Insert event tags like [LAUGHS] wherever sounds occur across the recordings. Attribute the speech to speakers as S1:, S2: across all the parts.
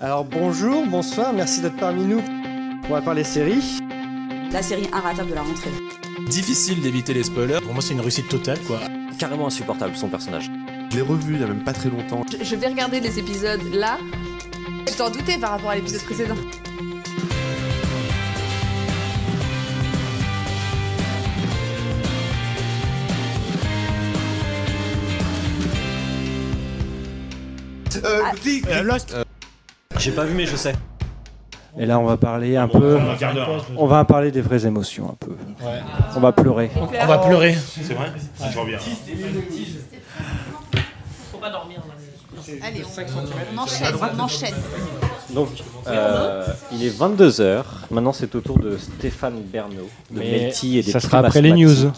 S1: Alors bonjour, bonsoir, merci d'être parmi nous. On va parler séries.
S2: La série inratable de la rentrée.
S3: Difficile d'éviter les spoilers.
S4: Pour moi, c'est une réussite totale, quoi.
S5: Carrément insupportable, son personnage.
S6: Je l'ai revu il y a même pas très longtemps.
S7: Je, je vais regarder les épisodes là. Tu t'en doutais par rapport à l'épisode précédent.
S6: Euh,
S7: Ah.
S6: Click.
S4: Euh, Lost
S5: J'ai pas vu, mais je sais.
S1: Et là, on va parler un
S4: Bon,
S1: peu.
S4: on va
S1: parler des vraies émotions un peu.
S4: Ouais.
S1: On va pleurer.
S4: On va pleurer. C'est vrai Je vois bien.
S7: Allez, on, on enchaîne, on enchaîne.
S5: Donc, euh, il est 22h. Maintenant, c'est au tour de Stéphane Bernot, de
S1: Mais
S5: Melty et des
S1: ça sera après les news.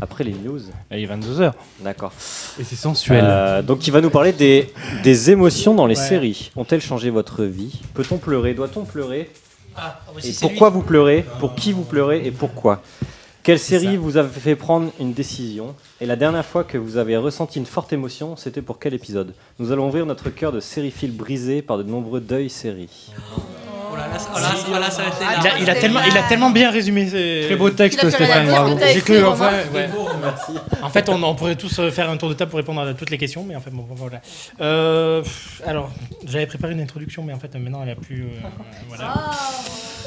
S5: Après les news,
S1: Il est 22h.
S5: d'accord.
S1: Et c'est sensuel.
S5: Euh, donc, il va nous parler des, des émotions dans les
S4: Ouais.
S5: séries. Ont-elles changé votre vie? Peut-on pleurer? Doit-on pleurer?
S8: Ah, bah,
S5: Et pourquoi
S8: lui.
S5: vous pleurez? Pour qui vous pleurez? Et pourquoi? Quelle série vous a fait prendre une décision Et la dernière fois que vous avez ressenti une forte émotion, c'était pour quel épisode? Nous allons ouvrir notre cœur de sériphiles brisés par de nombreux deuils séries.
S8: Oh oh oh être
S4: Il a, il a tellement, il a tellement bien résumé. ses-
S1: Très beau texte, Stéphane. Bravo.
S4: J'ai cru, enfin, ouais. En fait, on, on pourrait tous euh, faire un tour de table pour répondre à toutes les questions, mais en fait, bon, voilà. Euh, alors, j'avais préparé une introduction, mais en fait, maintenant, elle a plus. euh, voilà.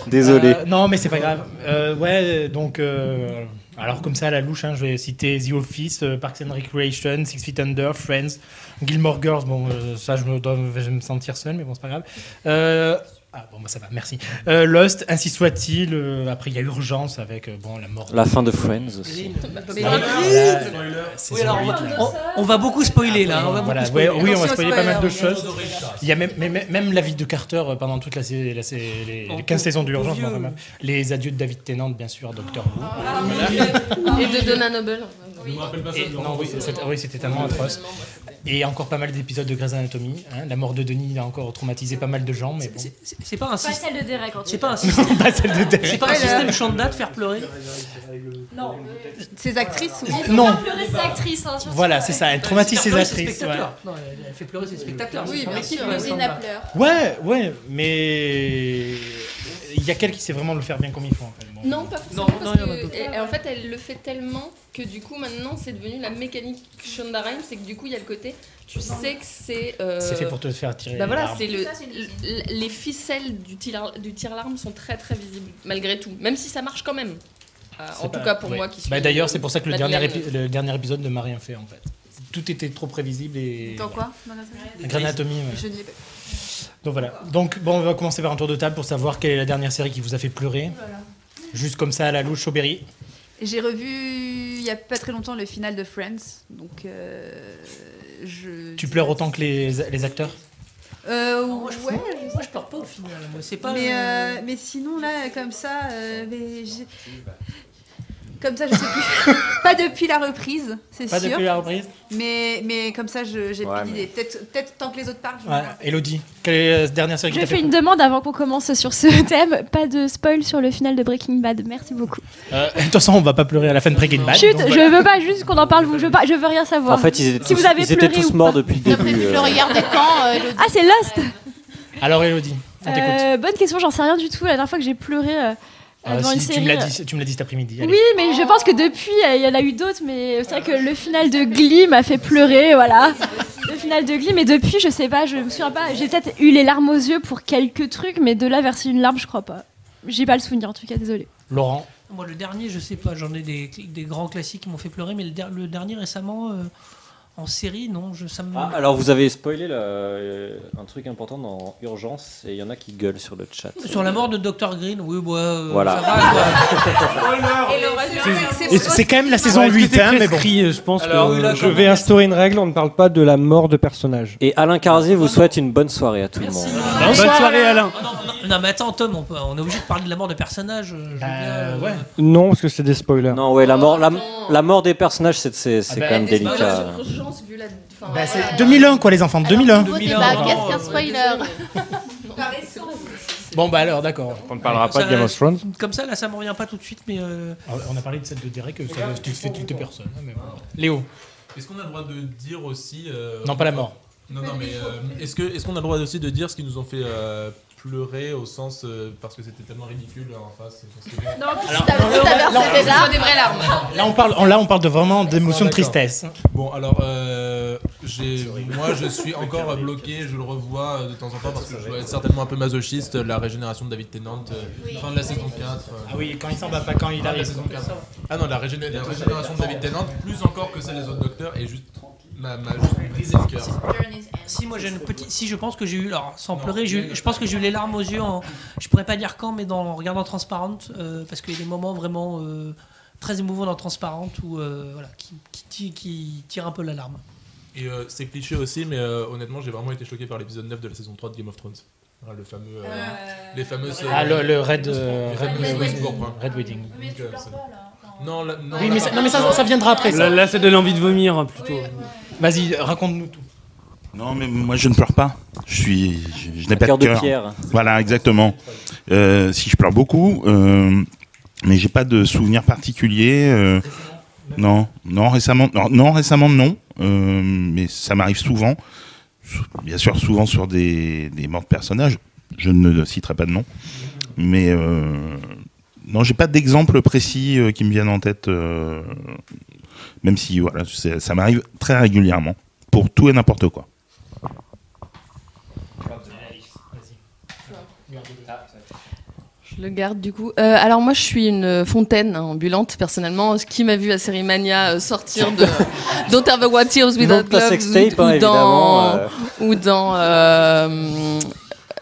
S5: Désolé.
S4: Euh, non, mais c'est pas grave. Euh, ouais, donc. euh, alors, comme ça, à la louche, hein, je vais citer The Office, euh, Parks and Recreation, Six Feet Under, Friends, Gilmore Girls. Bon, euh, ça, je me, dois, je vais me sentir seul, mais bon, c'est pas grave. Ah, bon, bah, ça va, merci. Euh, Lost, ainsi soit-il. euh, après, il y a Urgence avec euh, bon, la mort.
S5: La fin de Friends aussi.
S7: Mais
S8: alors, on, va, on- beaucoup spoiler là. On va
S4: Voilà,
S8: beaucoup
S4: ouais,
S8: spoiler.
S4: oui, on va spoiler pas mal de
S7: spoilers,
S4: choses. Il y a même, même, même la vie de Carter pendant toute la, la sé- les, les 15 saisons d'urgence. Les adieux de David Tennant, bien sûr, Docteur Who. [LAUGHS]
S7: Et de Donna Noble.
S4: Et- non, oui, c'était oui, c'était tellement atroce. Et encore pas mal d'épisodes de Grey's Anatomy. hein. La mort de Denis a encore traumatisé pas mal de gens, mais bon.
S8: C'est- c'est- C'est pas un
S9: Pas
S8: système.
S9: celle de Derek en tout
S8: C'est pas un système. [LAUGHS]
S4: pas celle de
S8: C'est
S4: Derek.
S8: pas un système chanda de faire pleurer.
S9: Non.
S7: Ces actrices.
S4: Non.
S9: Pas pleurer ses actrices. Hein.
S4: Voilà, c'est ça, elle traumatise ses actrices.
S8: Non, elle fait pleurer ses spectateurs.
S7: Oui,
S8: c'est son
S7: bien sûr. pleurs.
S4: Ouais, ouais, mais il y a quelqu'un qui sait vraiment le faire bien comme il faut. En fait. Bon.
S7: Non, pas forcément.
S8: Non,
S7: parce
S8: en
S7: que-
S8: d'autres.
S7: et- et en fait, elle le fait tellement que du coup, maintenant, c'est devenu la mécanique Shonda Rhimes. C'est que du coup, il y a le côté, tu sais que c'est. euh,
S4: C'est fait pour te faire tirer.
S7: Bah
S4: les
S7: voilà, c'est le,
S9: Ça,
S7: les ficelles du tir, du tir-larme sont très très visibles, malgré tout. Même si ça marche quand même. Euh, en
S4: pas-
S7: tout cas pour
S4: ouais.
S7: moi qui suis.
S4: Bah, D'ailleurs, c'est pour ça que le dernier, épi- le dernier épisode ne m'a rien fait en fait. Tout était trop prévisible et.
S7: Dans quoi? Dans
S4: Anatomy, ouais.
S7: Je ne l'ai pas.
S4: Donc voilà. Donc bon, on va commencer par un tour de table pour savoir quelle est la dernière série qui vous a fait pleurer. Juste comme ça à la louche, Chauberry.
S10: J'ai revu il y a pas très longtemps le final de Friends, donc euh, je.
S4: Tu pleures autant que les, les acteurs?
S10: Euh,
S8: Moi, je,
S10: ouais.
S8: moi, je pleure pas au final. Moi, c'est pas.
S10: Mais,
S8: euh,
S10: mais sinon là, comme ça, euh, mais comme ça, je sais plus. [LAUGHS] pas depuis la reprise, c'est
S4: Pas
S10: sûr.
S4: depuis la reprise
S10: Mais mais comme ça, je- j'ai
S5: Ouais,
S10: plus d'idée. Peut-être peut-être tant que les autres parlent. je
S4: Ouais.
S10: me-
S4: Elodie, quelle est la dernière série qui
S9: Je
S4: t'a fait
S9: fais une demande avant qu'on commence sur ce [LAUGHS] thème. Pas de spoil sur le final de Breaking Bad. Merci beaucoup.
S4: Euh, De toute façon, on va pas pleurer à la fin de Breaking Bad.
S9: Chut,
S4: donc voilà.
S9: je veux pas juste qu'on en parle. Je veux pas. Je veux rien savoir.
S5: En fait, ils étaient
S9: Si
S5: tous,
S9: vous avez
S5: ils étaient
S9: pleuré
S5: tous
S9: ou
S5: morts
S9: pas.
S5: depuis le début. euh.
S7: quand, euh, Elodie
S9: Ah, c'est Lost.
S4: Alors Elodie, on t'écoute.
S9: Euh, bonne question. J'en sais rien du tout. La dernière fois que j'ai pleuré euh,
S4: Ah,
S9: devant
S4: si,
S9: une
S4: tu me l'as
S9: euh,
S4: dit, tu me l'as dit cet après-midi. allez.
S9: Oui, mais je pense que depuis, euh, il y en a eu d'autres, mais c'est vrai que le final de Glee m'a fait pleurer, voilà. Le final de Glee, mais depuis, je sais pas, je me souviens pas. J'ai peut-être eu les larmes aux yeux pour quelques trucs, mais de là verser une larme, je crois pas. J'ai pas le souvenir, en tout cas, désolé.
S4: Laurent,
S8: Moi, le dernier, je sais pas. J'en ai des, des grands classiques qui m'ont fait pleurer, mais le, der- le dernier récemment euh, en série, non, je, ça me.
S5: Ah, alors vous avez spoilé là, euh, un truc important dans Urgence et il y en a qui gueulent sur le chat.
S8: Sur la mort de Dr Green, oui, bah, euh,
S5: Voilà.
S8: ça va, quoi. [LAUGHS]
S7: Et le reste,
S4: Et c'est quand même la saison 8, hein, mais bon.
S1: je pense
S8: Alors, oui, là,
S1: je vais
S8: même.
S1: instaurer une règle, on ne parle pas de la mort de personnage.
S5: Et Alain Carzier vous souhaite une bonne soirée à tout le monde.
S1: Bonne soirée Alain
S8: non, mais attends, Tom, on, peut- on est obligé de parler de la mort de personnages. je veux
S4: Bah,
S8: euh,
S4: ouais.
S1: Non, parce que c'est des spoilers.
S5: Non, ouais, la mort, la, la mort des personnages, c'est c'est- c'est
S4: Ah bah,
S5: quand même
S7: des
S5: délicat.
S7: Vu la. enfin,
S4: Bah, c'est
S7: voilà.
S4: 2001 quoi les enfants, 2001.
S7: Nouveau
S8: 2001,
S7: débat,
S8: non,
S7: qu'est-ce qu'un spoiler [LAUGHS]
S4: Bon bah alors d'accord.
S1: On ne parlera pas
S8: Ça-
S1: de Game of Thrones.
S8: Comme ça, là, ça me revient pas tout de suite, mais. euh,
S4: On a parlé de celle de Derek, ça tu te fais toutes personnes. hein, mais bon. Léo,
S3: Est-ce qu'on a le droit de dire aussi. euh,
S4: non pas la mort.
S3: Non, non, mais euh, est-ce que est-ce qu'on a le droit aussi de dire ce qui nous ont fait euh, pleurer au sens euh, parce que c'était tellement ridicule en face parce que-
S7: Non, puis
S4: Alors,
S7: si
S4: non,
S7: versé des larmes, des vraies larmes.
S4: Là, on parle, là, on parle de vraiment d'émotion
S3: Ah,
S4: de
S3: d'accord.
S4: tristesse.
S3: Bon, alors, euh, moi, je suis [LAUGHS] encore bloqué, je le revois euh, de temps en temps parce que je dois être certainement un peu masochiste. La régénération de David Tennant, euh, fin de la saison 4. euh,
S4: Ah oui, quand il s'en va pas, quand il
S3: fin de la
S4: arrive.
S3: saison 4. Ah non, la, régéné- la régénération de David Tennant, plus encore que celle des autres docteurs, est juste m'a, m'a juste brisé le cœur.
S8: Si moi j'ai une petite, si je pense que j'ai eu, alors sans pleurer, eu- je pense que j'ai eu les larmes aux yeux. En, je pourrais pas dire quand, mais dans en regardant Transparente, euh, parce qu'il y a des moments vraiment euh, très émouvants dans Transparente où euh, voilà, qui, qui, ti- qui tirent un peu la larme.
S3: Et euh, c'est cliché aussi, mais euh, honnêtement, j'ai vraiment été choqué par l'épisode 9 de la saison 3 de Game of Thrones. Voilà, le fameux. euh, les fameuses.
S4: Ah, le, le Red, euh, Red, Wedding.
S3: Non, là- non,
S4: Oui, mais ça, non, mais ça, ça viendra après. Ça.
S11: Là, là, ça donne envie de vomir plutôt.
S4: Vas-y, raconte-nous tout.
S12: Non, mais moi je ne pleure pas. Je suis, je, je n'ai pas
S5: cœur
S12: de
S5: de
S12: cœur.
S5: pierre.
S12: Voilà, exactement. Euh, si je pleure beaucoup, euh, mais j'ai pas de souvenir particulier. euh, non, non récemment, non, non, récemment non. euh, mais ça m'arrive souvent. Sou- Bien sûr, souvent sur des, des morts de personnages. Je ne citerai pas de nom. Mais euh, non, j'ai pas d'exemple précis euh, qui me viennent en tête. Euh, même si voilà, ça m'arrive très régulièrement pour tout et n'importe quoi.
S7: Je le garde du coup. Euh, alors moi je suis une fontaine hein, ambulante personnellement. Qui m'a vu à Série Mania euh, sortir de [LAUGHS] Don't Ever What Tears Without Gloves ou,
S5: hein,
S7: ou dans
S5: euh.
S7: ou dans euh,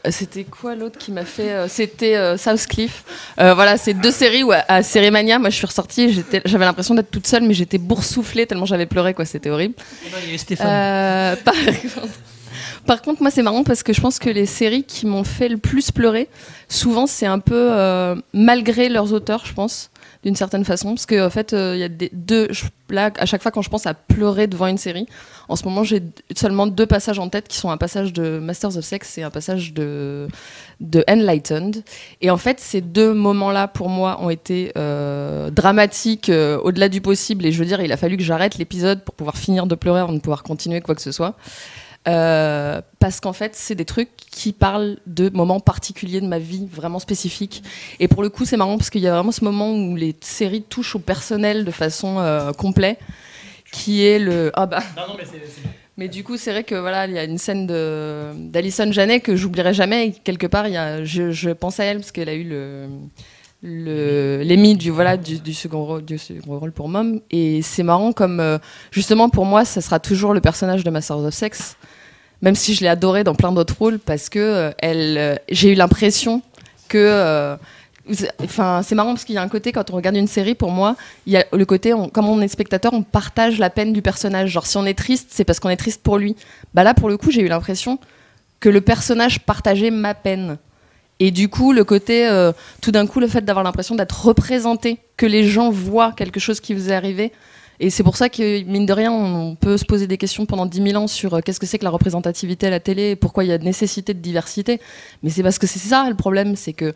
S7: c'était quoi l'autre qui m'a fait euh, C'était euh, Southcliffe. Euh, voilà, c'est deux séries où à, à Série Mania, moi je suis ressortie, j'avais l'impression d'être toute seule, mais j'étais boursouflée tellement j'avais pleuré quoi, c'était horrible.
S8: Ben, il y avait Stéphane.
S7: Euh, [LAUGHS] par, contre, par contre, moi, c'est marrant parce que je pense que les séries qui m'ont fait le plus pleurer, souvent, c'est un peu euh, malgré leurs auteurs, je pense, d'une certaine façon. Parce qu'en en fait, euh, il y a deux. là, à chaque fois, quand je pense à pleurer devant une série, en ce moment, j'ai seulement deux passages en tête qui sont un passage de Masters of Sex et un passage de, Enlightened. Et en fait, ces deux moments-là, pour moi, ont été euh, dramatiques au-delà du possible. Et je veux dire, il a fallu que j'arrête l'épisode pour pouvoir finir de pleurer avant de pouvoir continuer quoi que ce soit. Euh, parce qu'en fait, c'est des trucs qui parlent de moments particuliers de ma vie, vraiment spécifiques. Et pour le coup, c'est marrant parce qu'il y a vraiment ce moment où les séries touchent au personnel de façon euh, complète, qui est le. Ah bah.
S4: Non, non, mais c'est.
S7: Mais du coup, c'est vrai que voilà, il y a une scène d'Alison Janet que j'oublierai jamais. Et quelque part, il y a, je, je pense à elle parce qu'elle a eu le l'Emmy du voilà du, du second rôle du second rôle pour Mom et c'est marrant comme euh, justement pour moi ça sera toujours le personnage de Masters of Sex même si je l'ai adoré dans plein d'autres rôles parce que euh, euh, j'ai eu l'impression que euh, Enfin, c'est marrant parce qu'il y a un côté quand on regarde une série, pour moi, il y a le côté, comme on est spectateur, on partage la peine du personnage. Genre, si on est triste, c'est parce qu'on est triste pour lui. Bah là, pour le coup, j'ai eu l'impression que le personnage partageait ma peine. Et du coup, le côté, tout d'un coup, le fait d'avoir l'impression d'être représenté, que les gens voient quelque chose qui vous est arrivé. Et c'est pour ça que, mine de rien, on peut se poser des questions pendant 10 000 ans sur euh, qu'est-ce que c'est que la représentativité à la télé, et pourquoi il y a nécessité de diversité. Mais c'est parce que c'est ça le problème, c'est que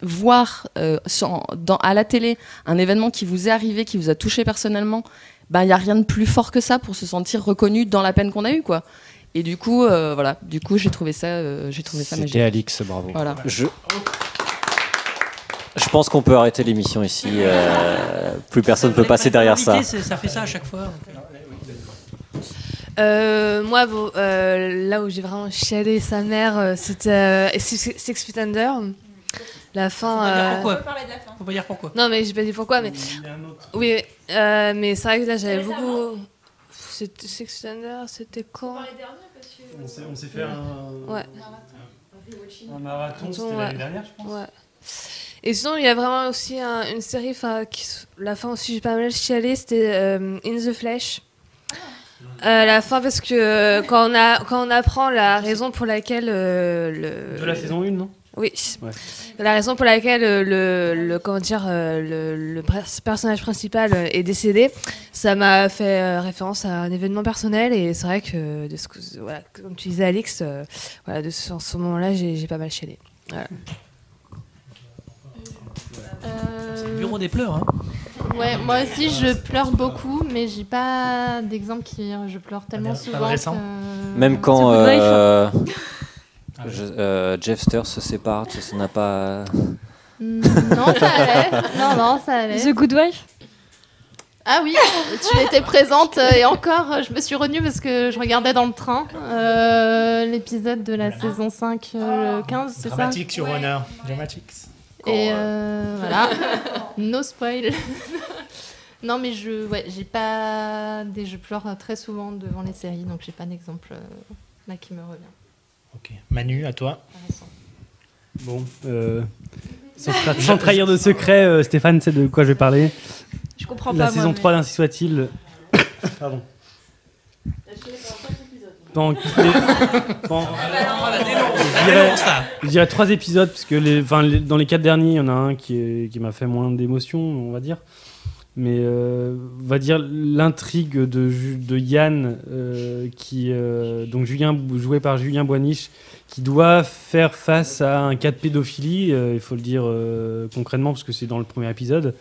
S7: voir euh, sans- dans, à la télé un événement qui vous est arrivé, qui vous a touché personnellement, ben, il n'y a rien de plus fort que ça pour se sentir reconnu dans la peine qu'on a eue. Quoi. Et du coup, euh, voilà, du coup, j'ai trouvé ça, euh, j'ai trouvé ça magique.
S5: C'était Alix, bravo.
S7: Voilà.
S5: Je, je pense qu'on peut arrêter l'émission ici. euh, plus personne ne peut passer derrière ça.
S8: Ça fait ça à chaque fois.
S13: Euh, moi, bon, euh, là où j'ai vraiment chialé sa mère, c'était euh, Six Feet Under. La fin.
S8: Faut pas dire pourquoi. Faut pas dire pourquoi.
S13: Non, mais j'ai pas dit pourquoi, mais. Oui, euh, mais c'est vrai que là, j'avais beaucoup. C'était Six Feet Under, c'était quand
S11: On s'est, on s'est fait un,
S13: Ouais.
S11: un marathon, c'était
S13: Ouais.
S11: l'année dernière, je pense.
S13: Ouais. Et sinon, il y a vraiment aussi un- une série, enfin, qui, la fin aussi, j'ai pas mal chialé, c'était euh, In the Flesh. Euh, la fin, parce que euh, quand, on a, quand on apprend la raison pour laquelle euh, le.
S11: De la saison 1, non?
S13: Oui.
S11: Ouais.
S13: La raison pour laquelle euh, le, le, comment dire, euh, le, personnage principal euh, est décédé, ça m'a fait euh, référence à un événement personnel et c'est vrai que, de ce que voilà, comme tu disais Alix, euh, voilà, de ce, en ce moment-là, j'ai j'ai pas mal chialé. Voilà.
S8: C'est le bureau des pleurs. Hein.
S14: Ouais, moi aussi je pleure beaucoup, mais j'ai pas d'exemple qui je pleure tellement
S8: Pas de- pas de
S14: souvent que
S1: Même quand
S9: The Good Wife.
S1: euh, je- euh, Jeff se sépare, ça ça n'a pas.
S14: Mm, non, ça allait. Non, non, ça allait.
S9: The Good Wife
S14: Ah oui, tu étais présente euh, et encore, euh, je me suis retenue parce que je regardais dans le train euh, l'épisode de la saison 5, euh, le 15, c'est ça?
S4: Dramatique sur Honor. Dramatics.
S14: Et euh, voilà, [LAUGHS] no spoil. [LAUGHS] non, mais je, ouais, j'ai pas, des, je pleure très souvent devant les séries, donc j'ai pas d'exemple euh, là qui me revient.
S4: Ok. Manu, à toi.
S11: Bon, euh, sans, tra- [LAUGHS] sans trahir de secret, euh, Stéphane sait de quoi je vais parler.
S9: Je comprends
S11: La
S9: pas,
S11: saison
S9: moi,
S11: 3 d'Ainsi soit-il. [COUGHS] Pardon. Pendant- [LAUGHS] pendant- je dirais, je dirais trois épisodes, parce que les, enfin, les- dans les quatre derniers, il y en a un qui, est- qui m'a fait moins d'émotion, on va dire. Mais euh, on va dire l'intrigue de, Ju- de Yann, euh, qui, euh, donc Julien, joué par Julien Boiniche, qui doit faire face à un cas de pédophilie, euh, il faut le dire euh, concrètement, parce que c'est dans le premier épisode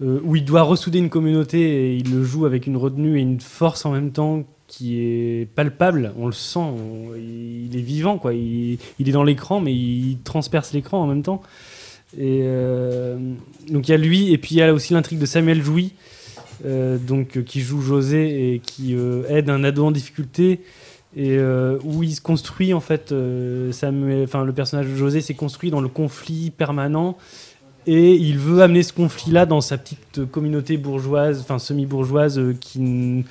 S11: euh, où il doit ressouder une communauté et il le joue avec une retenue et une force en même temps qui est palpable, on le sent, il est vivant, quoi. Il, est dans l'écran, mais il transperce l'écran en même temps. Et euh, donc il y a lui, et puis il y a aussi l'intrigue de Samuel Jouy, euh, donc, euh, qui joue José et qui aide un ado en difficulté, et où il se construit en fait, le personnage de José s'est construit dans le conflit permanent et il veut amener ce conflit-là dans sa petite communauté bourgeoise, enfin semi-bourgeoise, qui-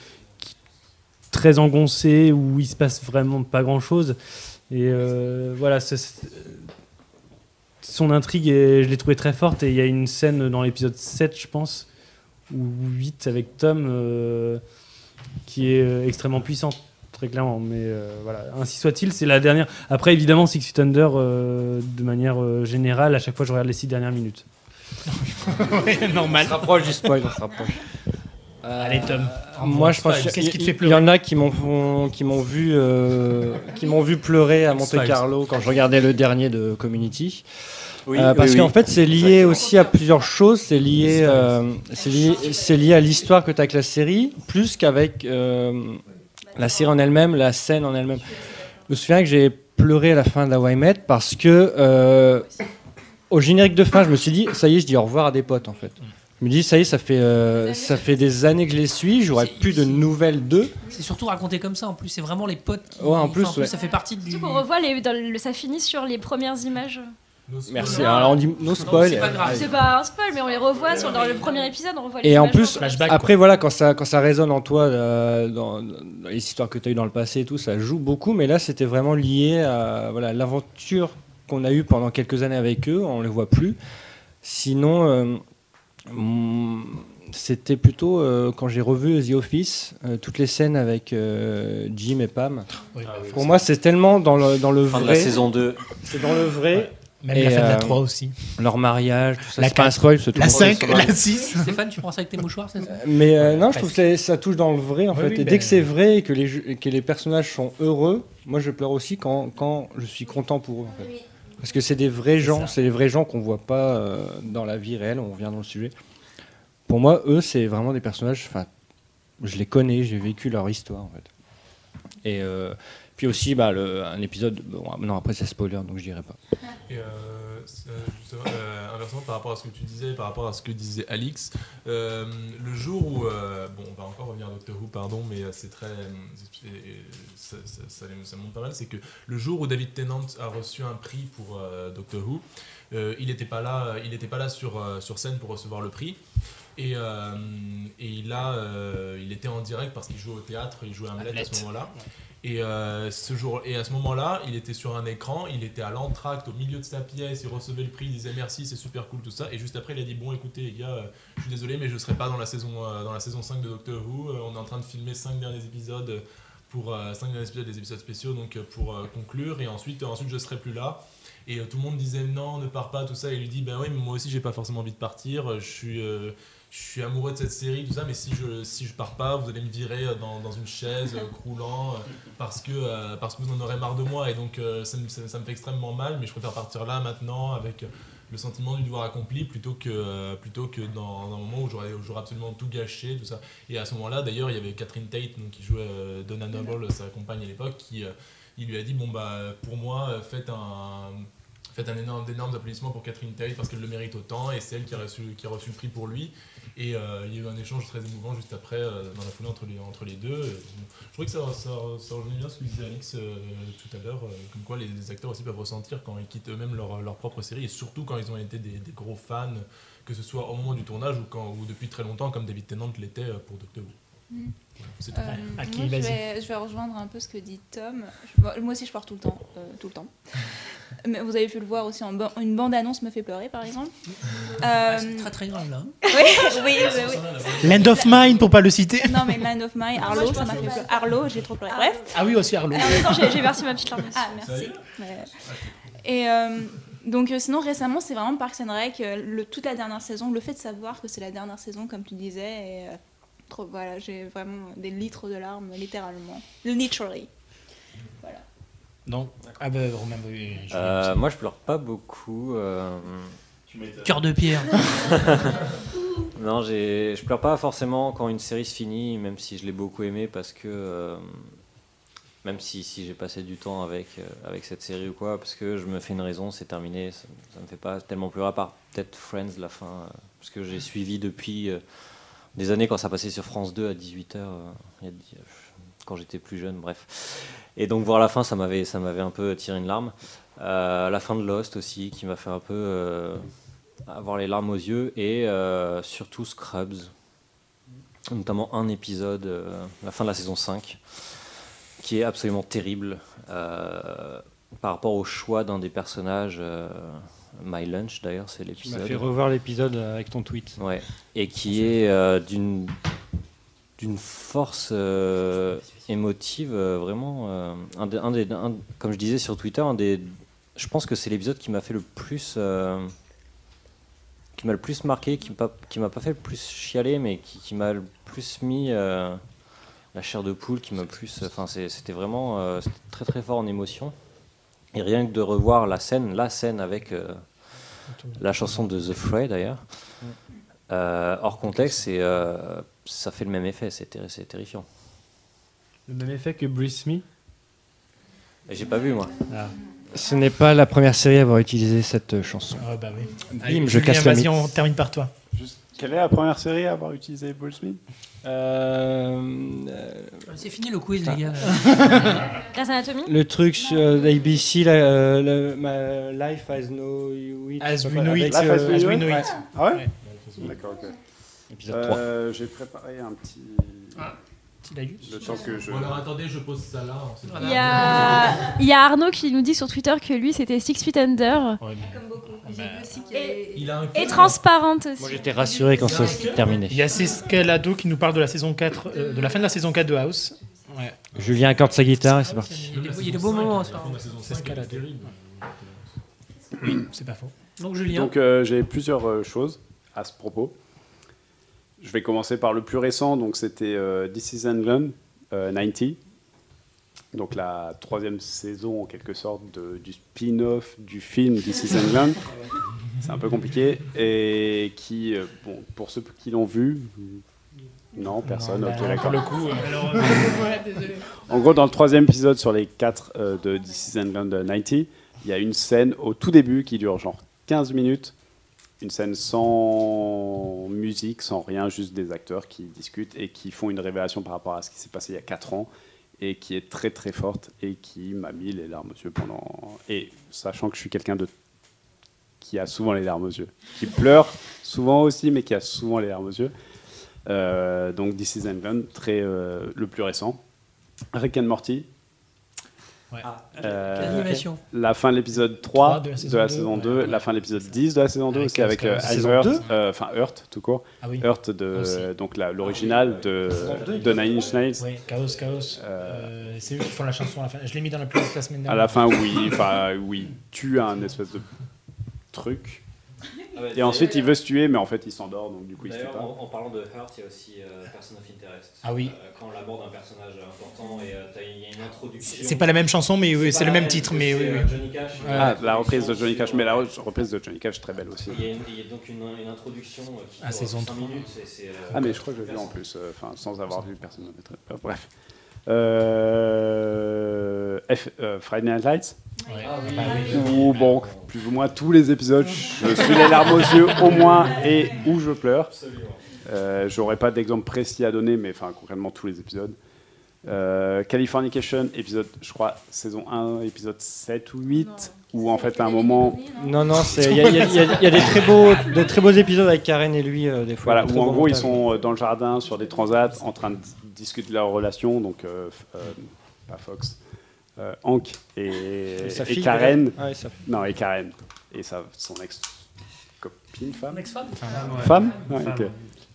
S11: très engoncée, où il se passe vraiment pas grand-chose. Et euh, voilà, son intrigue, est- je l'ai trouvée très forte. Et il y a une scène dans l'épisode 7, je pense, ou 8 avec Tom, euh, qui est euh, extrêmement puissante, très clairement. Mais euh, voilà, ainsi soit-il, c'est la dernière. Après, évidemment, Six Feet Under, euh, de manière euh, générale, à chaque fois, je regarde les six dernières minutes. [LAUGHS]
S4: Ouais, normal.
S1: On se rapproche du spoil, on se rapproche.
S4: Allez, Tom.
S1: Moi, je pense
S4: Qu'est-ce
S1: qu'il
S4: qui te fait
S1: il y
S4: pleurer
S1: en a qui m'ont font- qui m'ont vu euh, qui m'ont vu pleurer à Monte. Carlo quand je regardais le dernier de Community.
S5: Oui,
S1: Euh, parce
S5: oui.
S1: qu'en fait, c'est lié aussi à plusieurs choses. C'est lié, euh, c'est lié, c'est lié à l'histoire que tu as avec la série, plus qu'avec euh, la série en elle-même, la scène en elle-même. Je me souviens que j'ai pleuré à la fin d'Hawaii I Met parce que euh, au générique de fin, je me suis dit, ça y est, je dis au revoir à des potes en fait. Je me dis, ça y est, ça fait, euh, ça fait des années que je les suis, j'aurais plus de nouvelles d'eux.
S8: C'est surtout raconté comme ça en plus, c'est vraiment les potes qui.
S1: Ouais, en plus,
S8: enfin,
S1: ouais.
S8: ça fait partie du.
S9: Qu'on revoit les, dans le- ça finit sur les premières images.
S1: Merci. Alors on dit no spoil.
S9: C'est pas grave. C'est pas un spoil, mais on les revoit sur, dans le premier épisode, on revoit les
S1: Et en plus, après, voilà, quand ça, quand ça résonne en toi, euh, dans, dans les histoires que tu as eues dans le passé et tout, ça joue beaucoup. Mais là, c'était vraiment lié à voilà, l'aventure qu'on a eue pendant quelques années avec eux. On ne les voit plus. Sinon, euh, c'était plutôt euh, quand j'ai revu The Office, euh, toutes les scènes avec euh, Jim et Pam.
S4: Oui, oui,
S1: Pour moi, c'est tellement dans le, dans le
S5: Fin
S1: vrai.
S5: de la saison 2.
S1: C'est dans le vrai.
S4: Même la fin de la 3 aussi.
S1: Leur mariage, tout ça.
S4: La
S1: c'est pas un
S4: 4,
S1: spoil,
S4: la
S1: le monde
S4: 5,
S1: le saura.
S4: la 6.
S8: Stéphane, tu prends ça avec tes mouchoirs, c'est ça?
S1: Mais euh, non, je trouve que ça touche dans le vrai en
S4: Oui,
S1: fait.
S4: oui,
S1: et
S4: ben-
S1: dès que c'est vrai et que les, que les personnages sont heureux, moi je pleure aussi quand, quand je suis content pour eux en fait. Parce que c'est des vrais gens, c'est des vrais gens qu'on voit pas euh, dans la vie réelle, on revient dans le sujet. Pour moi, eux, c'est vraiment des personnages, enfin, je les connais, j'ai vécu leur histoire en fait. Et euh, puis aussi, bah, le, un épisode, bon, non après c'est spoiler donc je dirais pas.
S3: Et euh, euh, justement, euh, inversement, par rapport à ce que tu disais, par rapport à ce que disait Alix, euh, le jour où. euh, bon, on va encore revenir à Doctor Who, pardon, mais c'est très. Ça, ça, ça, ça monte pas mal. C'est que le jour où David Tennant a reçu un prix pour euh, Doctor Who, euh, il n'était pas là, il était pas là sur, euh, sur scène pour recevoir le prix. Et, euh, et il, a, euh, il était en direct parce qu'il jouait au théâtre, il jouait à Hamlet à ce moment-là. Et, euh, ce jour, et à ce moment-là, il était sur un écran, il était à l'entracte au milieu de sa pièce, il recevait le prix, il disait merci, c'est super cool, tout ça. Et juste après, il a dit Bon, écoutez, les gars, euh, je suis désolé, mais je ne serai pas dans la, saison, euh, dans la saison 5 de Doctor Who. On est en train de filmer 5 derniers épisodes. Pour 5 derniers épisodes, des épisodes spéciaux, donc pour conclure, et ensuite, ensuite je serai plus là. Et tout le monde disait non, ne pars pas, tout ça. Et il lui dit ben oui, mais moi aussi j'ai pas forcément envie de partir. Je suis, je suis amoureux de cette série, tout ça, mais si je, si je pars pas, vous allez me virer euh, dans, dans une chaise, euh, croulant, euh, parce, que, parce que vous en aurez marre de moi. Et donc, ça, me, ça, ça me fait extrêmement mal, mais je préfère partir là, maintenant, avec le sentiment du devoir accompli, plutôt que, plutôt que dans, dans un moment où j'aurais absolument tout gâché, tout ça. Et à ce moment-là, d'ailleurs, il y avait Catherine Tate, donc, qui jouait Donna Noble, sa compagne à l'époque, qui il lui a dit Bon, bah, pour moi, faites un. Faites un énorme, d'énormes applaudissements pour Catherine Tate parce qu'elle le mérite autant et c'est elle qui a reçu, qui a reçu le prix pour lui. Et euh, il y a eu un échange très émouvant juste après, euh, dans la foulée entre les, entre les deux. Je trouvais que ça, ça, ça rejoignait bien ce que disait Alix euh, tout à l'heure, euh, comme quoi les, acteurs aussi peuvent ressentir quand ils quittent eux-mêmes leur, leur propre série, et surtout quand ils ont été des, gros fans, que ce soit au moment du tournage ou, ou depuis très longtemps, comme David Tennant l'était pour Doctor Who.
S10: Euh, moi, je, vais, je vais rejoindre un peu ce que dit Tom. Je- moi- moi aussi, je pars tout le temps. euh, tout le temps. [LAUGHS] Mais vous avez pu le voir aussi en ban- une bande-annonce me fait pleurer, par exemple.
S8: Ah,
S10: Euh,
S8: c'est très très grave là. [LAUGHS]
S10: oui, oui, oui, oui.
S4: Land of Mine, pour pas le citer.
S10: Non, mais Land of Mine, Arlo, ça m'a fait pleurer. Arlo, j'ai trop pleuré. Bref.
S4: Ah oui, aussi Arlo.
S9: J'ai versé ma petite larme.
S10: Ah, merci. Et euh, donc, euh, sinon, récemment, c'est vraiment Parks and Rec, euh, le, toute la dernière saison, le fait de savoir que c'est la dernière saison, comme tu disais, et, euh, trop, voilà, j'ai vraiment des litres de larmes, littéralement. Literally. Voilà.
S4: Non. Ah bah, Romain, oui, je-
S5: Euh, moi, je pleure pas beaucoup. euh,
S8: Cœur de pierre. [LAUGHS]
S5: non, j'ai, je pleure pas forcément quand une série se finit, même si je l'ai beaucoup aimé, parce que euh, même si, si j'ai passé du temps avec, euh, avec cette série ou quoi, parce que je me fais une raison, c'est terminé, ça, ça me fait pas tellement pleurer, à part peut-être Friends la fin, euh, parce que j'ai suivi depuis euh, des années quand ça passait sur France 2 à 18h, quand j'étais plus jeune, bref. Et donc voir la fin, ça m'avait, ça m'avait un peu tiré une larme. Euh, la fin de Lost aussi, qui m'a fait un peu euh, avoir les larmes aux yeux, et euh, surtout Scrubs, notamment un épisode, euh, la fin de la saison 5, qui est absolument terrible euh, par rapport au choix d'un des personnages. My Lunch d'ailleurs, c'est
S15: Tu m'as
S5: l'épisode.
S15: fait revoir l'épisode euh, avec ton tweet.
S5: Ouais. Et qui est euh, d'une d'une force euh, émotive vraiment un des, un des- un- comme je disais sur Twitter un des je pense que c'est l'épisode qui m'a fait le plus qui m'a le plus marqué qui m'a qui m'a pas fait le plus chialer mais qui, qui m'a le plus mis euh, la chair de poule qui m'a plus enfin c'était vraiment euh, très très fort en émotion et rien que de revoir la scène la scène avec euh, la chanson de The Fray d'ailleurs euh, hors contexte, et, euh, ça fait le même effet, c'est terri- c'est terrifiant.
S11: Le même effet que Breathe Me
S5: J'ai pas vu moi.
S15: Ce n'est pas la première série à avoir utilisé cette chanson.
S4: Ah bah oui.
S15: Bim,
S4: Allez,
S15: je
S4: Julien,
S15: casse la
S4: on termine par toi.
S16: Quelle est la première série à avoir utilisé Bruce Smith?
S15: Euh,
S8: C'est fini le quiz, les gars. [LAUGHS]
S9: Grâce Anatomy
S15: Le truc sur ABC, la, euh, le- ma Life as No It.
S4: As we know it,
S15: euh,
S4: as we know
S15: ouais.
S4: it.
S16: Ah ouais,
S4: Ouais.
S16: D'accord, ok.
S15: Épisode
S16: Euh, J'ai préparé un petit.
S4: Petit laïus.
S16: Le temps que je.
S3: Bon, alors attendez, je pose ça là.
S9: Il y, a... il y a Arnaud qui nous dit sur Twitter que lui c'était Six Feet Under.
S10: Comme beaucoup. J'ai vu aussi qu'il y
S9: Et,
S3: Il a un
S9: et transparente aussi.
S15: Moi j'étais rassuré quand ça s'est terminé.
S4: Il y a Cescalado qui nous parle de la saison 4, euh, de la fin de la saison 4 de House. Ouais.
S15: Julien accorde sa guitare et c'est parti.
S8: Il y a des- il y a des beaux moments.
S4: Cescalado. Oui, c'est pas faux.
S8: Donc Julien.
S16: Donc euh, j'ai plusieurs euh, choses à ce propos. Je vais commencer par le plus récent, donc c'était euh, This is England euh, 90. Donc la troisième saison en quelque sorte de- du spin-off du film This is England. C'est un peu compliqué. Et qui, euh, bon, pour ceux qui l'ont vu, non, personne,
S4: Non,
S16: ok,
S4: bah,
S16: d'accord.
S4: le coup, euh, alors, [LAUGHS] euh,
S8: Ouais, désolé.
S16: En gros, dans le troisième épisode sur les quatre euh, de This is England 90, il y a une scène au tout début qui dure genre 15 minutes. Une scène sans musique, sans rien, juste des acteurs qui discutent et qui font une révélation par rapport à ce qui s'est passé il y a 4 ans et qui est très très forte et qui m'a mis les larmes aux yeux pendant. Et sachant que je suis quelqu'un de qui a souvent les larmes aux yeux, qui pleure souvent aussi, mais qui a souvent les larmes aux yeux. Euh, donc This is England, très, euh, le plus récent. Rick and Morty.
S4: Ouais.
S16: Euh,
S8: L'animation.
S16: la fin de l'épisode 3
S4: de la
S16: de
S4: saison
S16: la
S4: deux,
S16: saison
S4: ouais.
S16: 2, la fin de l'épisode 10 de la saison 2
S4: Avec
S16: aussi avec euh, Earth, euh, enfin Earth tout court.
S4: Ah oui.
S16: Earth de
S4: Aussi.
S16: donc l'original de, de Nine Inch Nails.
S4: Oui, Chaos, Chaos. Euh, c'est eux qui font la chanson à la fin. Je l'ai mis dans la playlist la semaine
S16: À
S4: dernière.
S16: la fin, oui, enfin oui, tu as un espèce de truc. Et ensuite, il veut se tuer, mais en fait, il s'endort, donc du coup, il se tue pas.
S5: en, en parlant de Hurt, il y a aussi euh, Person of Interest.
S4: Ah oui.
S5: Euh, quand on aborde un personnage important et euh, il y a une introduction.
S4: C'est pas la même chanson, mais oui, c'est le même titre, mais oui,
S5: c'est,
S4: oui.
S5: euh, Johnny Cash.
S4: Ouais.
S16: Ah, la reprise de Johnny Cash, mais la re- reprise de Johnny Cash est très belle aussi.
S5: Il y a, une- il y a donc une, une introduction euh, qui
S4: Ah,
S5: dure
S4: saison
S5: 5
S4: trois.
S5: minutes. et euh,
S16: Ah mais je crois que je l'ai vu en plus, euh, enfin sans avoir vu ne mettrait- euh, bref. Euh, F, euh, Friday Night Lights.
S5: Ah oui. Bah oui.
S16: Où bon, plus ou moins tous les épisodes, je suis les larmes aux yeux au moins et où je pleure. Euh, J'aurais pas d'exemple précis à donner, mais enfin concrètement tous les épisodes. Euh, Californication, épisode, je crois, saison 1, épisode 7 ou 8, où en fait à un moment.
S15: Non, non, il y, a- il y a- il y a- il y a des très beaux, de très beaux épisodes avec Karen et lui, euh, des fois.
S16: Voilà, où en gros ils sont dans le jardin sur des transats en train de dis- discuter de leur relation, donc euh, euh, pas Fox, euh, Hank et,
S15: Et sa
S16: et
S15: fille,
S16: Karen.
S15: peut-être? Ah, et sa-
S16: Non, et Karen. Et sa, son ex copine, femme.
S8: Ex-femme
S16: Femme,
S8: Ouais.
S16: Ouais,
S8: Femme.
S16: ok.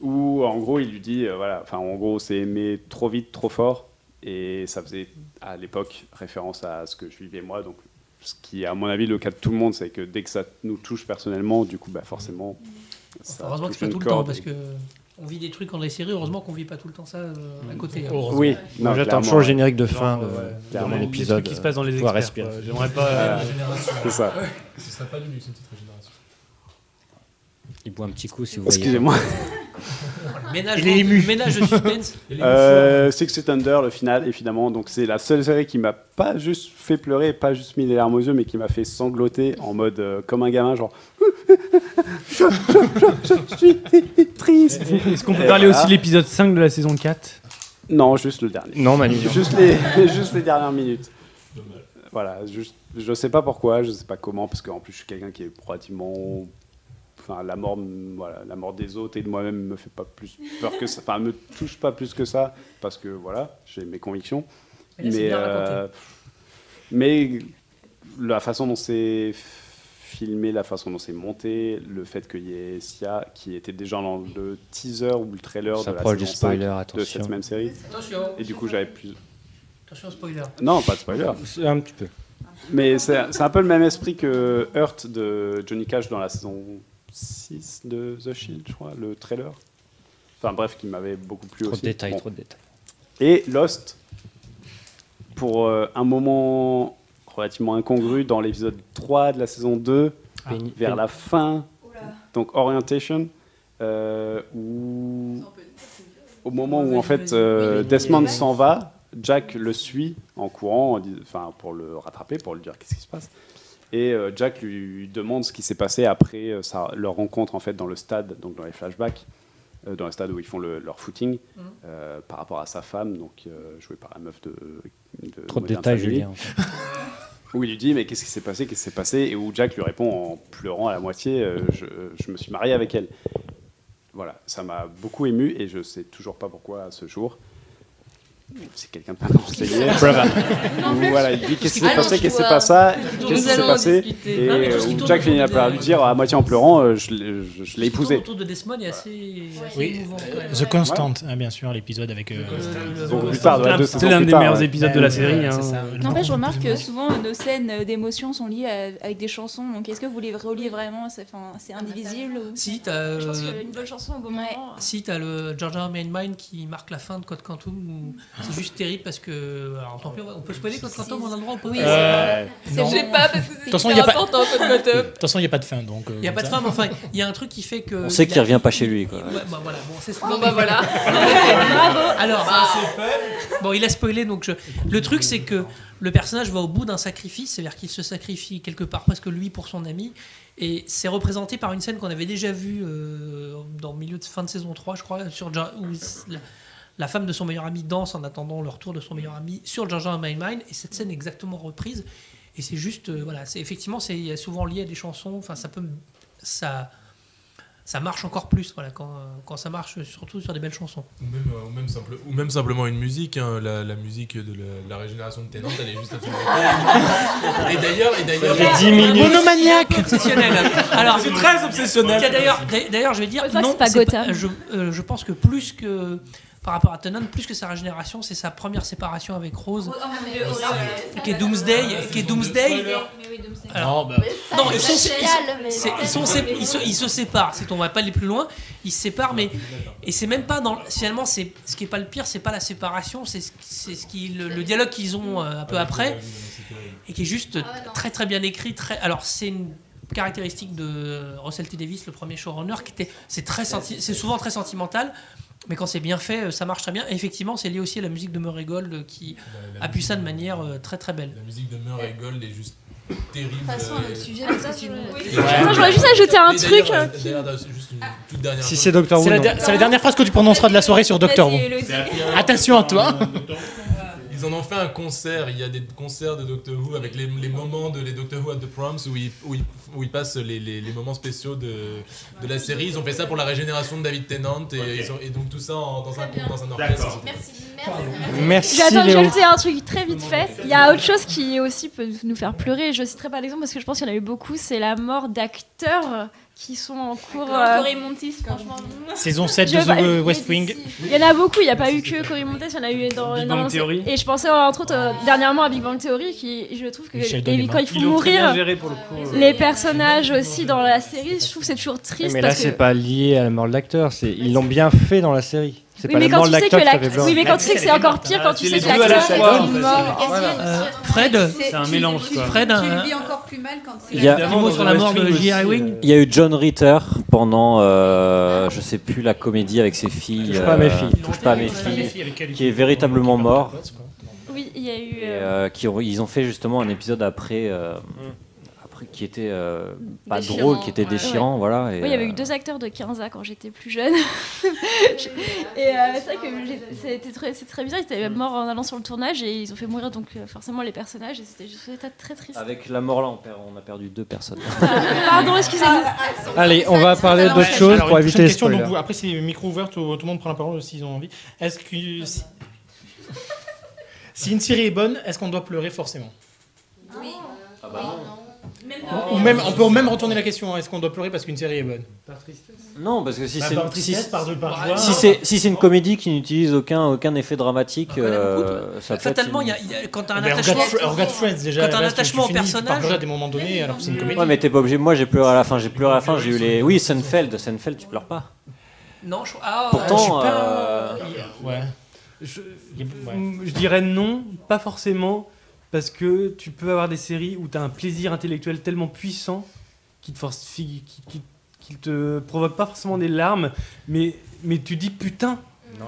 S16: Où en gros il lui dit, euh, voilà, enfin en gros c'est aimer trop vite, trop fort, et ça faisait à l'époque référence à ce que je vivais moi, donc ce qui est à mon avis le cas de tout le monde, c'est que dès que ça nous touche personnellement, du coup bah forcément. ça
S8: Heureusement que c'est pas tout le temps, parce que on vit des trucs dans les séries, heureusement qu'on vit pas tout le temps ça euh, à côté. hein.
S16: Oui, non,
S15: j'attends toujours le générique de fin
S11: Genre,
S15: de,
S11: ouais,
S15: de
S11: dans
S15: mon
S11: les
S15: épisode.
S11: trucs qui se passent dans les experts,
S15: respirer.
S11: quoi. J'aimerais pas,
S16: euh,
S3: La génération.
S16: c'est ça.
S3: Ce serait pas du luxe, une petite régénération.
S15: Il boit un petit coup si vous
S16: Excusez-moi. [LAUGHS]
S8: Ménage,
S4: Il est ému.
S8: ménage de suspense. [LAUGHS]
S16: Euh, Six Feet Under, le final, évidemment. Donc c'est la seule série qui m'a pas juste fait pleurer, pas juste mis les larmes aux yeux, mais qui m'a fait sangloter en mode euh, comme un gamin, genre. [LAUGHS] je, je- je- je suis triste.
S11: Est-ce qu'on peut
S16: Et
S11: parler
S16: voilà.
S11: aussi de l'épisode 5 de la saison 4
S16: Non, juste le dernier.
S15: Non, Manu.
S16: Juste les, [LAUGHS] juste les dernières minutes. Voilà, juste, je sais pas pourquoi, je sais pas comment, parce qu'en plus je suis quelqu'un qui est relativement. Enfin, la mort, voilà, la mort des autres et de moi-même me fait pas plus peur que ça. Enfin, me touche pas plus que ça, parce que voilà, j'ai mes convictions.
S8: Mais
S16: euh, mais la façon dont c'est filmé, la façon dont c'est monté, le fait qu'il y ait Sia qui était déjà dans le teaser ou le trailer
S15: Ça
S16: de la
S15: du spoiler,
S16: 5 de
S15: attention.
S16: cette même série.
S8: Attention.
S16: Et du coup, j'avais plus.
S8: Attention spoiler.
S16: Non, pas de spoiler.
S15: C'est Un petit peu.
S16: Mais c'est c'est un peu le même esprit que Hurt de Johnny Cash dans la saison 6 de The Shield, je crois, le trailer. Enfin bref, qui m'avait beaucoup plu
S15: Trop
S16: aussi.
S15: de détails,
S16: Bon.
S15: trop de détails.
S16: Et Lost, pour euh, un moment relativement incongru dans l'épisode 3 de la saison 2,
S15: Ah.
S16: vers la fin, donc Orientation, euh, où au moment où en fait euh, Desmond s'en va, Jack le suit en courant, enfin pour le rattraper, pour lui dire qu'est-ce qui se passe. Et euh, Jack lui demande ce qui s'est passé après euh, sa- leur rencontre en fait dans le stade, donc dans les flashbacks, euh, dans le stade où ils font le- leur footing,
S8: Mhm.
S16: euh, par rapport à sa femme, donc euh, jouée par la meuf de. de
S15: Trop de
S16: Modern
S15: détails,
S16: Family.
S15: Julien. [LAUGHS]
S16: Où il lui dit mais qu'est-ce qui s'est passé, qu'est-ce qui s'est passé, et où Jack lui répond en pleurant à la moitié, euh, je, je me suis marié avec elle. Voilà, ça m'a beaucoup ému et je sais toujours pas pourquoi à ce jour. C'est quelqu'un de pas [LAUGHS]
S8: plus.
S16: voilà, il dit qu'est-ce qui s'est passé, qu'est-ce qui s'est
S8: vois.
S16: pas ça,
S8: Nous
S16: qu'est-ce qui s'est passé, et euh, Jack finit par lui dire à moitié en pleurant, euh, je l'ai-
S8: tourne
S16: épousé.
S8: autour de Desmond est assez,
S4: Oui. The Constant, hein, bien sûr, l'épisode avec. euh,
S11: C'est l'un des meilleurs épisodes de la série. hein.
S10: N'empêche, je remarque que souvent nos scènes euh, d'émotion sont liées avec des chansons. Donc, est-ce que vous les reliez vraiment? C'est c'est indivisible.
S8: Si, t'as.
S9: Je pense
S8: euh,
S9: qu'une bonne chanson au bon moment.
S8: Si, t'as le Georgia Main Mind qui marque la fin de Code Quantum, c'est juste terrible parce que. Alors, tant pis, on peut spoiler Code Quantum, on a le droit, on peut
S4: Oui, c'est- non.
S7: Je sais pas, parce que c'est
S4: toute façon, il
S7: hyper
S4: n'y a pas.
S7: important.
S4: De toute façon, il n'y a pas de fin, donc. euh,
S8: Il n'y a pas de
S4: ça.
S8: femme, enfin, il y a un truc qui fait que.
S5: On sait
S8: il
S5: qu'il
S8: a-
S5: revient pas chez lui, quoi.
S8: Ouais, bah voilà, bon, c'est
S7: Bon, bah voilà. [LAUGHS]
S8: Bravo. Alors,
S7: Bah,
S8: bon, il a spoilé, donc je- le truc c'est que le personnage va au bout d'un sacrifice, c'est-à-dire qu'il se sacrifie quelque part parce que lui pour son ami, et c'est représenté par une scène qu'on avait déjà vue euh, dans le milieu de fin de saison 3, je crois, sur Ja- où la, la femme de son meilleur ami danse en attendant le retour de son meilleur ami sur Georgia My Mind, et cette scène est exactement reprise. Et c'est juste, euh, voilà, c'est effectivement, c'est souvent lié à des chansons. Enfin, ça peut, ça, ça marche encore plus, voilà, quand, euh, quand ça marche, surtout sur des belles chansons.
S3: Ou même, euh, ou même, simple- ou même simplement une musique, hein, la, la musique de la, la régénération de Tennant, elle est juste absolument. Et d'ailleurs, et d'ailleurs,
S15: Ça fait 10 minutes.
S8: Monomaniaque Obsessionnel. Alors,
S3: C'est très obsessionnel.
S8: D'ailleurs, d'ailleurs, je vais dire non.
S9: c'est pas
S8: c'est
S9: Gotham.
S8: je, euh, je pense que plus que par rapport à Tennant, plus que sa régénération, c'est sa première séparation avec Rose, qui est Doomsday, qui est Doomsday. Alors,
S4: Non, bah,
S8: ils sont, ils, sont- sont se, ils se séparent. C'est on va pas aller plus loin. Ils se séparent, mais et c'est même pas dans. Finalement, c'est ce qui est pas le pire, c'est pas la séparation, c'est ce, c'est ce qui le, le dialogue qu'ils ont euh, un peu après et qui est juste très très bien écrit. Très. Alors c'est une caractéristique de Russell T Davis, le premier showrunner, qui était. C'est très senti- c'est souvent très sentimental. Mais quand c'est bien fait, euh, ça marche très bien. Et effectivement, c'est lié aussi à la musique de Murray Gold euh, qui
S3: La- la
S8: appuie ça de manière euh, très très belle.
S3: La musique de Murray Gold est juste terrible.
S2: À
S3: euh,
S2: notre sujet, sinon-
S3: Et-
S9: Moi, j'aurais juste ajouté un truc,
S3: toute
S1: Si c'est Doctor Who,
S4: C'est la,
S1: non.
S4: der- c'est la dernière phrase que tu prononceras de la soirée sur Doctor Who. Attention à toi.
S3: Ils en ont fait un concert, il y a des concerts de Doctor Who avec les, les moments de les Doctor Who at the Proms où ils, où ils, où ils passent les, les, les moments spéciaux de, de la série. Ils ont fait ça pour la régénération de David Tennant et, ils ont- et donc tout ça en- dans, un, dans un orchestre.
S14: Merci,
S1: Merci
S9: J'attends, je vais
S1: Léo.
S9: ajouter un truc très vite fait. Il y a autre chose qui aussi peut nous faire pleurer. Je citerai pas l'exemple parce que je pense qu'il y en a eu beaucoup. C'est la mort d'acteurs qui sont en cours. euh,
S10: Montis, franchement.
S4: Saison 7
S9: Je
S4: de
S9: pas-
S4: The West Wing.
S9: Il y en a beaucoup, il n'y a pas eu que Cory Montes, il y en a eu dans
S11: Big
S9: dans-
S11: Bang Theory.
S9: Et je pensais entre autres euh, dernièrement à Big Bang Theory, qui je trouve que
S11: Et
S9: quand
S11: mort.
S9: ils font
S11: Ils l'ont très bien
S9: mourir
S11: géré pour le coup, euh.
S9: les personnages aussi dans la série, je trouve que c'est toujours triste.
S1: Mais là,
S9: parce que...
S1: c'est pas lié à la mort de l'acteur. c'est- Ils l'ont bien fait dans la série. C'est
S9: Oui,
S1: pas
S9: mais quand tu sais que
S1: l'acteur
S9: oui, mais quand tu sais que c'est encore pire quand tu sais
S11: les
S9: que
S11: deux à la
S9: l'acteur est mort.
S8: Euh, Fred,
S11: C'est un mélange.
S8: Fred,
S2: Tu
S8: un-
S2: le vis encore plus mal quand c'est
S5: Il y a-
S8: un petit mot sur la mort de J.R. Ewing.
S5: Il y a eu John Ritter pendant, euh, je sais plus, la comédie avec ses filles.
S1: Touche pas à mes
S5: euh,
S1: filles.
S5: Touche pas à mes
S4: Touche pas à mes filles,
S5: qui est véritablement mort.
S9: Oui, il y a eu. Euh,
S5: euh, qui ils ont fait justement un épisode après, euh, qui était euh, pas
S9: Déchirant,
S5: drôle, qui était
S9: ouais.
S5: déchirant, voilà. et,
S9: Oui, il y avait
S5: euh,
S9: eu deux acteurs de 15 ans quand j'étais plus jeune. [LAUGHS] et euh, c'est vrai que c'était très, c'est très bizarre. Ils étaient morts en allant sur le tournage et ils ont fait mourir donc euh, forcément les personnages et c'était juste c'était très triste.
S5: Avec la mort là, on, perd- on a perdu deux personnes. [LAUGHS]
S9: Pardon, excusez-nous.
S1: Allez, on va parler d'autre
S4: Alors,
S1: chose
S4: une
S1: pour éviter les
S4: question,
S1: spoilers.
S4: donc, après, c'est micro ouvert, tout, tout le monde prend la parole s'ils ont envie. Est-ce que. Si... [LAUGHS] si une série est bonne, est-ce qu'on doit pleurer forcément?
S2: Oui.
S5: Ah bah
S4: Ou même, on peut même retourner la question est-ce qu'on doit pleurer parce qu'une série est bonne?
S11: Par tristesse.
S5: Non, parce que si
S4: Bah,
S5: c'est
S4: par
S5: si,
S4: par
S5: si c'est si c'est une comédie qui n'utilise aucun aucun effet dramatique, euh, ça peut être
S8: Fatalement,
S5: une-
S8: il y a- y a- quand tu as un
S4: Mais
S8: attachement.
S4: regarde, Fr- regarde Friends déjà.
S8: Quand t'as
S4: la
S8: un
S4: tu-
S8: attachement au
S4: tu
S8: personnage.
S4: pleurer à des moments donnés alors que c'est une comédie.
S5: Ouais, mais t'es pas obligé. Moi, j'ai pleuré à la fin. J'ai pleuré à la fin. J'ai eu les. Oui, Seinfeld. Seinfeld, tu pleures pas.
S8: Non, je. Ah,
S5: Pourtant,
S8: je suis pas-
S5: euh,
S4: Ouais.
S11: Je,
S4: Ouais.
S11: Je dirais non, pas forcément, parce que tu peux avoir des séries où tu as un plaisir intellectuel tellement puissant qui te force, qui, qui, qui- qui te provoque pas forcément des larmes, mais, mais tu dis putain,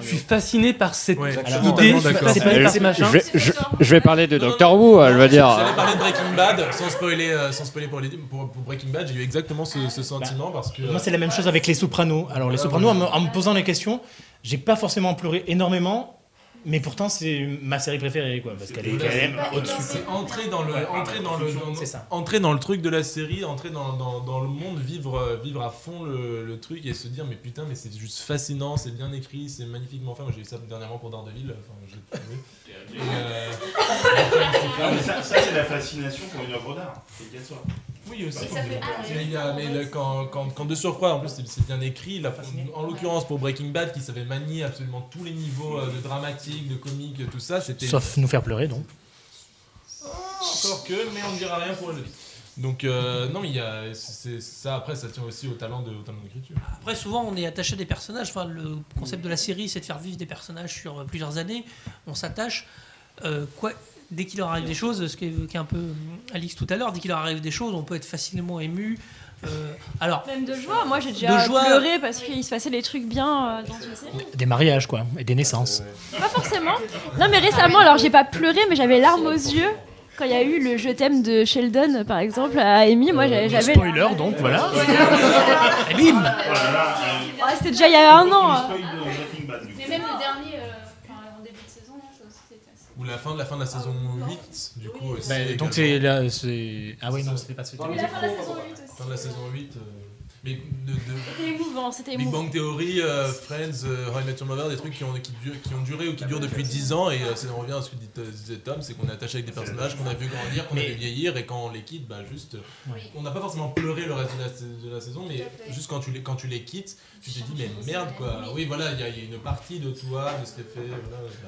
S11: je suis fasciné par cette
S3: Ouais,
S11: idée, je suis fasciné par ce machin.
S1: Je vais, je, je vais parler de Doctor Who, je veux dire.
S3: J'allais parler de Breaking Bad sans spoiler, euh, sans spoiler pour, les- pour, pour Breaking Bad. J'ai eu exactement ce, ce sentiment parce que.
S4: Moi, c'est la même chose avec les Sopranos. Alors, les Sopranos, en me, en me posant les questions, j'ai pas forcément pleuré énormément, mais pourtant, c'est ma série préférée, quoi, parce qu'elle est quand même au-dessus.
S3: C'est entrer dans le, entrer dans le, dans-
S4: C'est ça.
S3: entrer dans le truc de la série, entrer dans, dans, dans le monde, vivre, vivre à fond le, le truc et se dire mais putain mais c'est juste fascinant, c'est bien écrit, c'est magnifiquement fait. Moi j'ai eu ça dernièrement pour Daredevil, enfin. Et, euh, [LAUGHS] [LAUGHS]
S12: Ah, mais ça, ça, c'est la fascination pour une œuvre d'art. C'est qu'elle soit.
S3: Oui aussi.
S12: Ça fait-
S3: Mais, il y a- mais le- quand, quand, quand de surcroît, en plus c'est- bien écrit, la- en l'occurrence pour Breaking Bad qui savait manier absolument tous les niveaux euh, de dramatique, de comique, tout ça, c'était...
S4: Sauf nous faire pleurer, donc.
S3: Encore que, mais on ne dira rien pour Elodie. Donc euh, non, il y a, ça après ça tient aussi au talent de, au talent d'écriture.
S8: Après, souvent, on est attaché à des personnages. Enfin, le concept de la série, c'est de faire vivre des personnages sur euh, plusieurs années. On s'attache. Euh, quoi, dès qu'il leur arrive des choses, ce est un peu euh, Alix tout à l'heure, dès qu'il leur arrive des choses, on peut être facilement ému. Euh, alors,
S9: Même de joie, moi j'ai déjà
S8: joie.
S9: pleuré parce qu'il se passait des trucs bien euh, dans une série.
S4: Des mariages, quoi, et des naissances.
S9: Pas forcément. Non, mais récemment, alors j'ai pas pleuré, mais j'avais larmes aux yeux. Quand il y a eu le Je t'aime de Sheldon, par exemple, à Amy, moi j'avais. j'avais-
S4: Spoiler, donc, voilà.
S9: Et bim C'était déjà il y a un an. hein.
S14: Mais même le dernier, euh, enfin, en début de saison, là, ça aussi c'était assez.
S3: Ou la fin de la fin de la saison 8, du coup. aussi
S4: Bah, donc c'est là, c'est. Ah oui, non, c'était pas celui
S9: Oui, la fin de la saison 8 aussi.
S3: Fin de la saison 8. euh, Mais de, de-
S9: C'était émouvant, c'était
S3: Big
S9: émouvant.
S3: Bang Theory, euh, Friends, euh, How I Met Your Mother, des trucs qui ont, qui, durent- qui ont duré ou qui durent depuis 10 ans. Et euh, on revient à ce que dit- disait Tom, c'est qu'on est attaché avec des personnages qu'on a vu grandir, qu'on a vu vieillir, et quand on les quitte, bah juste. euh, On n'a pas forcément pleuré le reste de la, de la saison, mais juste quand tu, les, quand tu les quittes, tu te dis, mais merde quoi. Oui, voilà, il y, a il y a une partie de toi, de ce qui est fait.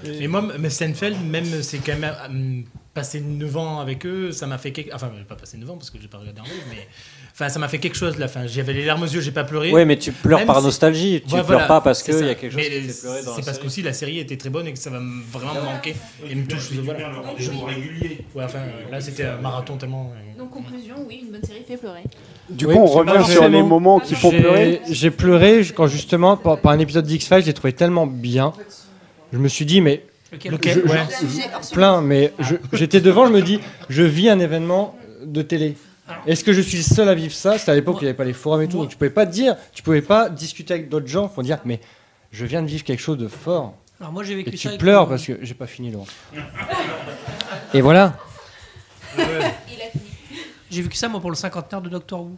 S3: Voilà,
S4: Et moi, mais Seinfeld, même c'est quand même euh, passé 9 ans avec eux, ça m'a fait quelque... Enfin, pas passé 9 ans parce que j'ai pas regardé en live, mais enfin, ça m'a fait quelque chose là. Enfin, j'avais les larmes aux yeux, j'ai pas pleuré.
S5: Ouais, mais tu pleures
S4: Même
S5: par
S4: si-
S5: nostalgie, tu pleures pas parce
S4: c'est
S5: qu'il y a quelque chose
S4: Mais
S5: qui te fait pleurer dans la
S4: C'est parce
S5: série.
S4: qu'aussi la série était très bonne et que ça va me- vraiment me manquer et me touche. Voilà.
S6: régulier.
S4: Ouais, enfin, là c'était un marathon tellement. euh,
S10: Donc, conclusion, oui, une bonne série fait pleurer.
S16: Du
S1: Oui,
S16: coup, on revient sur les moments qui font
S1: J'ai-
S16: pleurer.
S1: J'ai pleuré quand justement, par, par un épisode d'X-Files, j'ai trouvé tellement bien. Je me suis dit, mais.
S8: Lequel
S1: je- je-
S4: Ouais.
S1: je- plein, mais je- j'étais devant, je me dis, je vis un événement de télé. Est-ce que je suis le seul à vivre ça? C'était à l'époque où il n'y avait pas les forums et tout. donc tu pouvais pas te dire, tu pouvais pas discuter avec d'autres gens pour dire, mais je viens de vivre quelque chose de fort.
S8: Alors moi, j'ai vécu
S1: et
S8: ça
S1: tu pleures
S8: le-
S1: parce que j'ai pas fini, Laurent. et voilà.
S8: J'ai vécu ça moi pour le cinquantenaire de Doctor Who.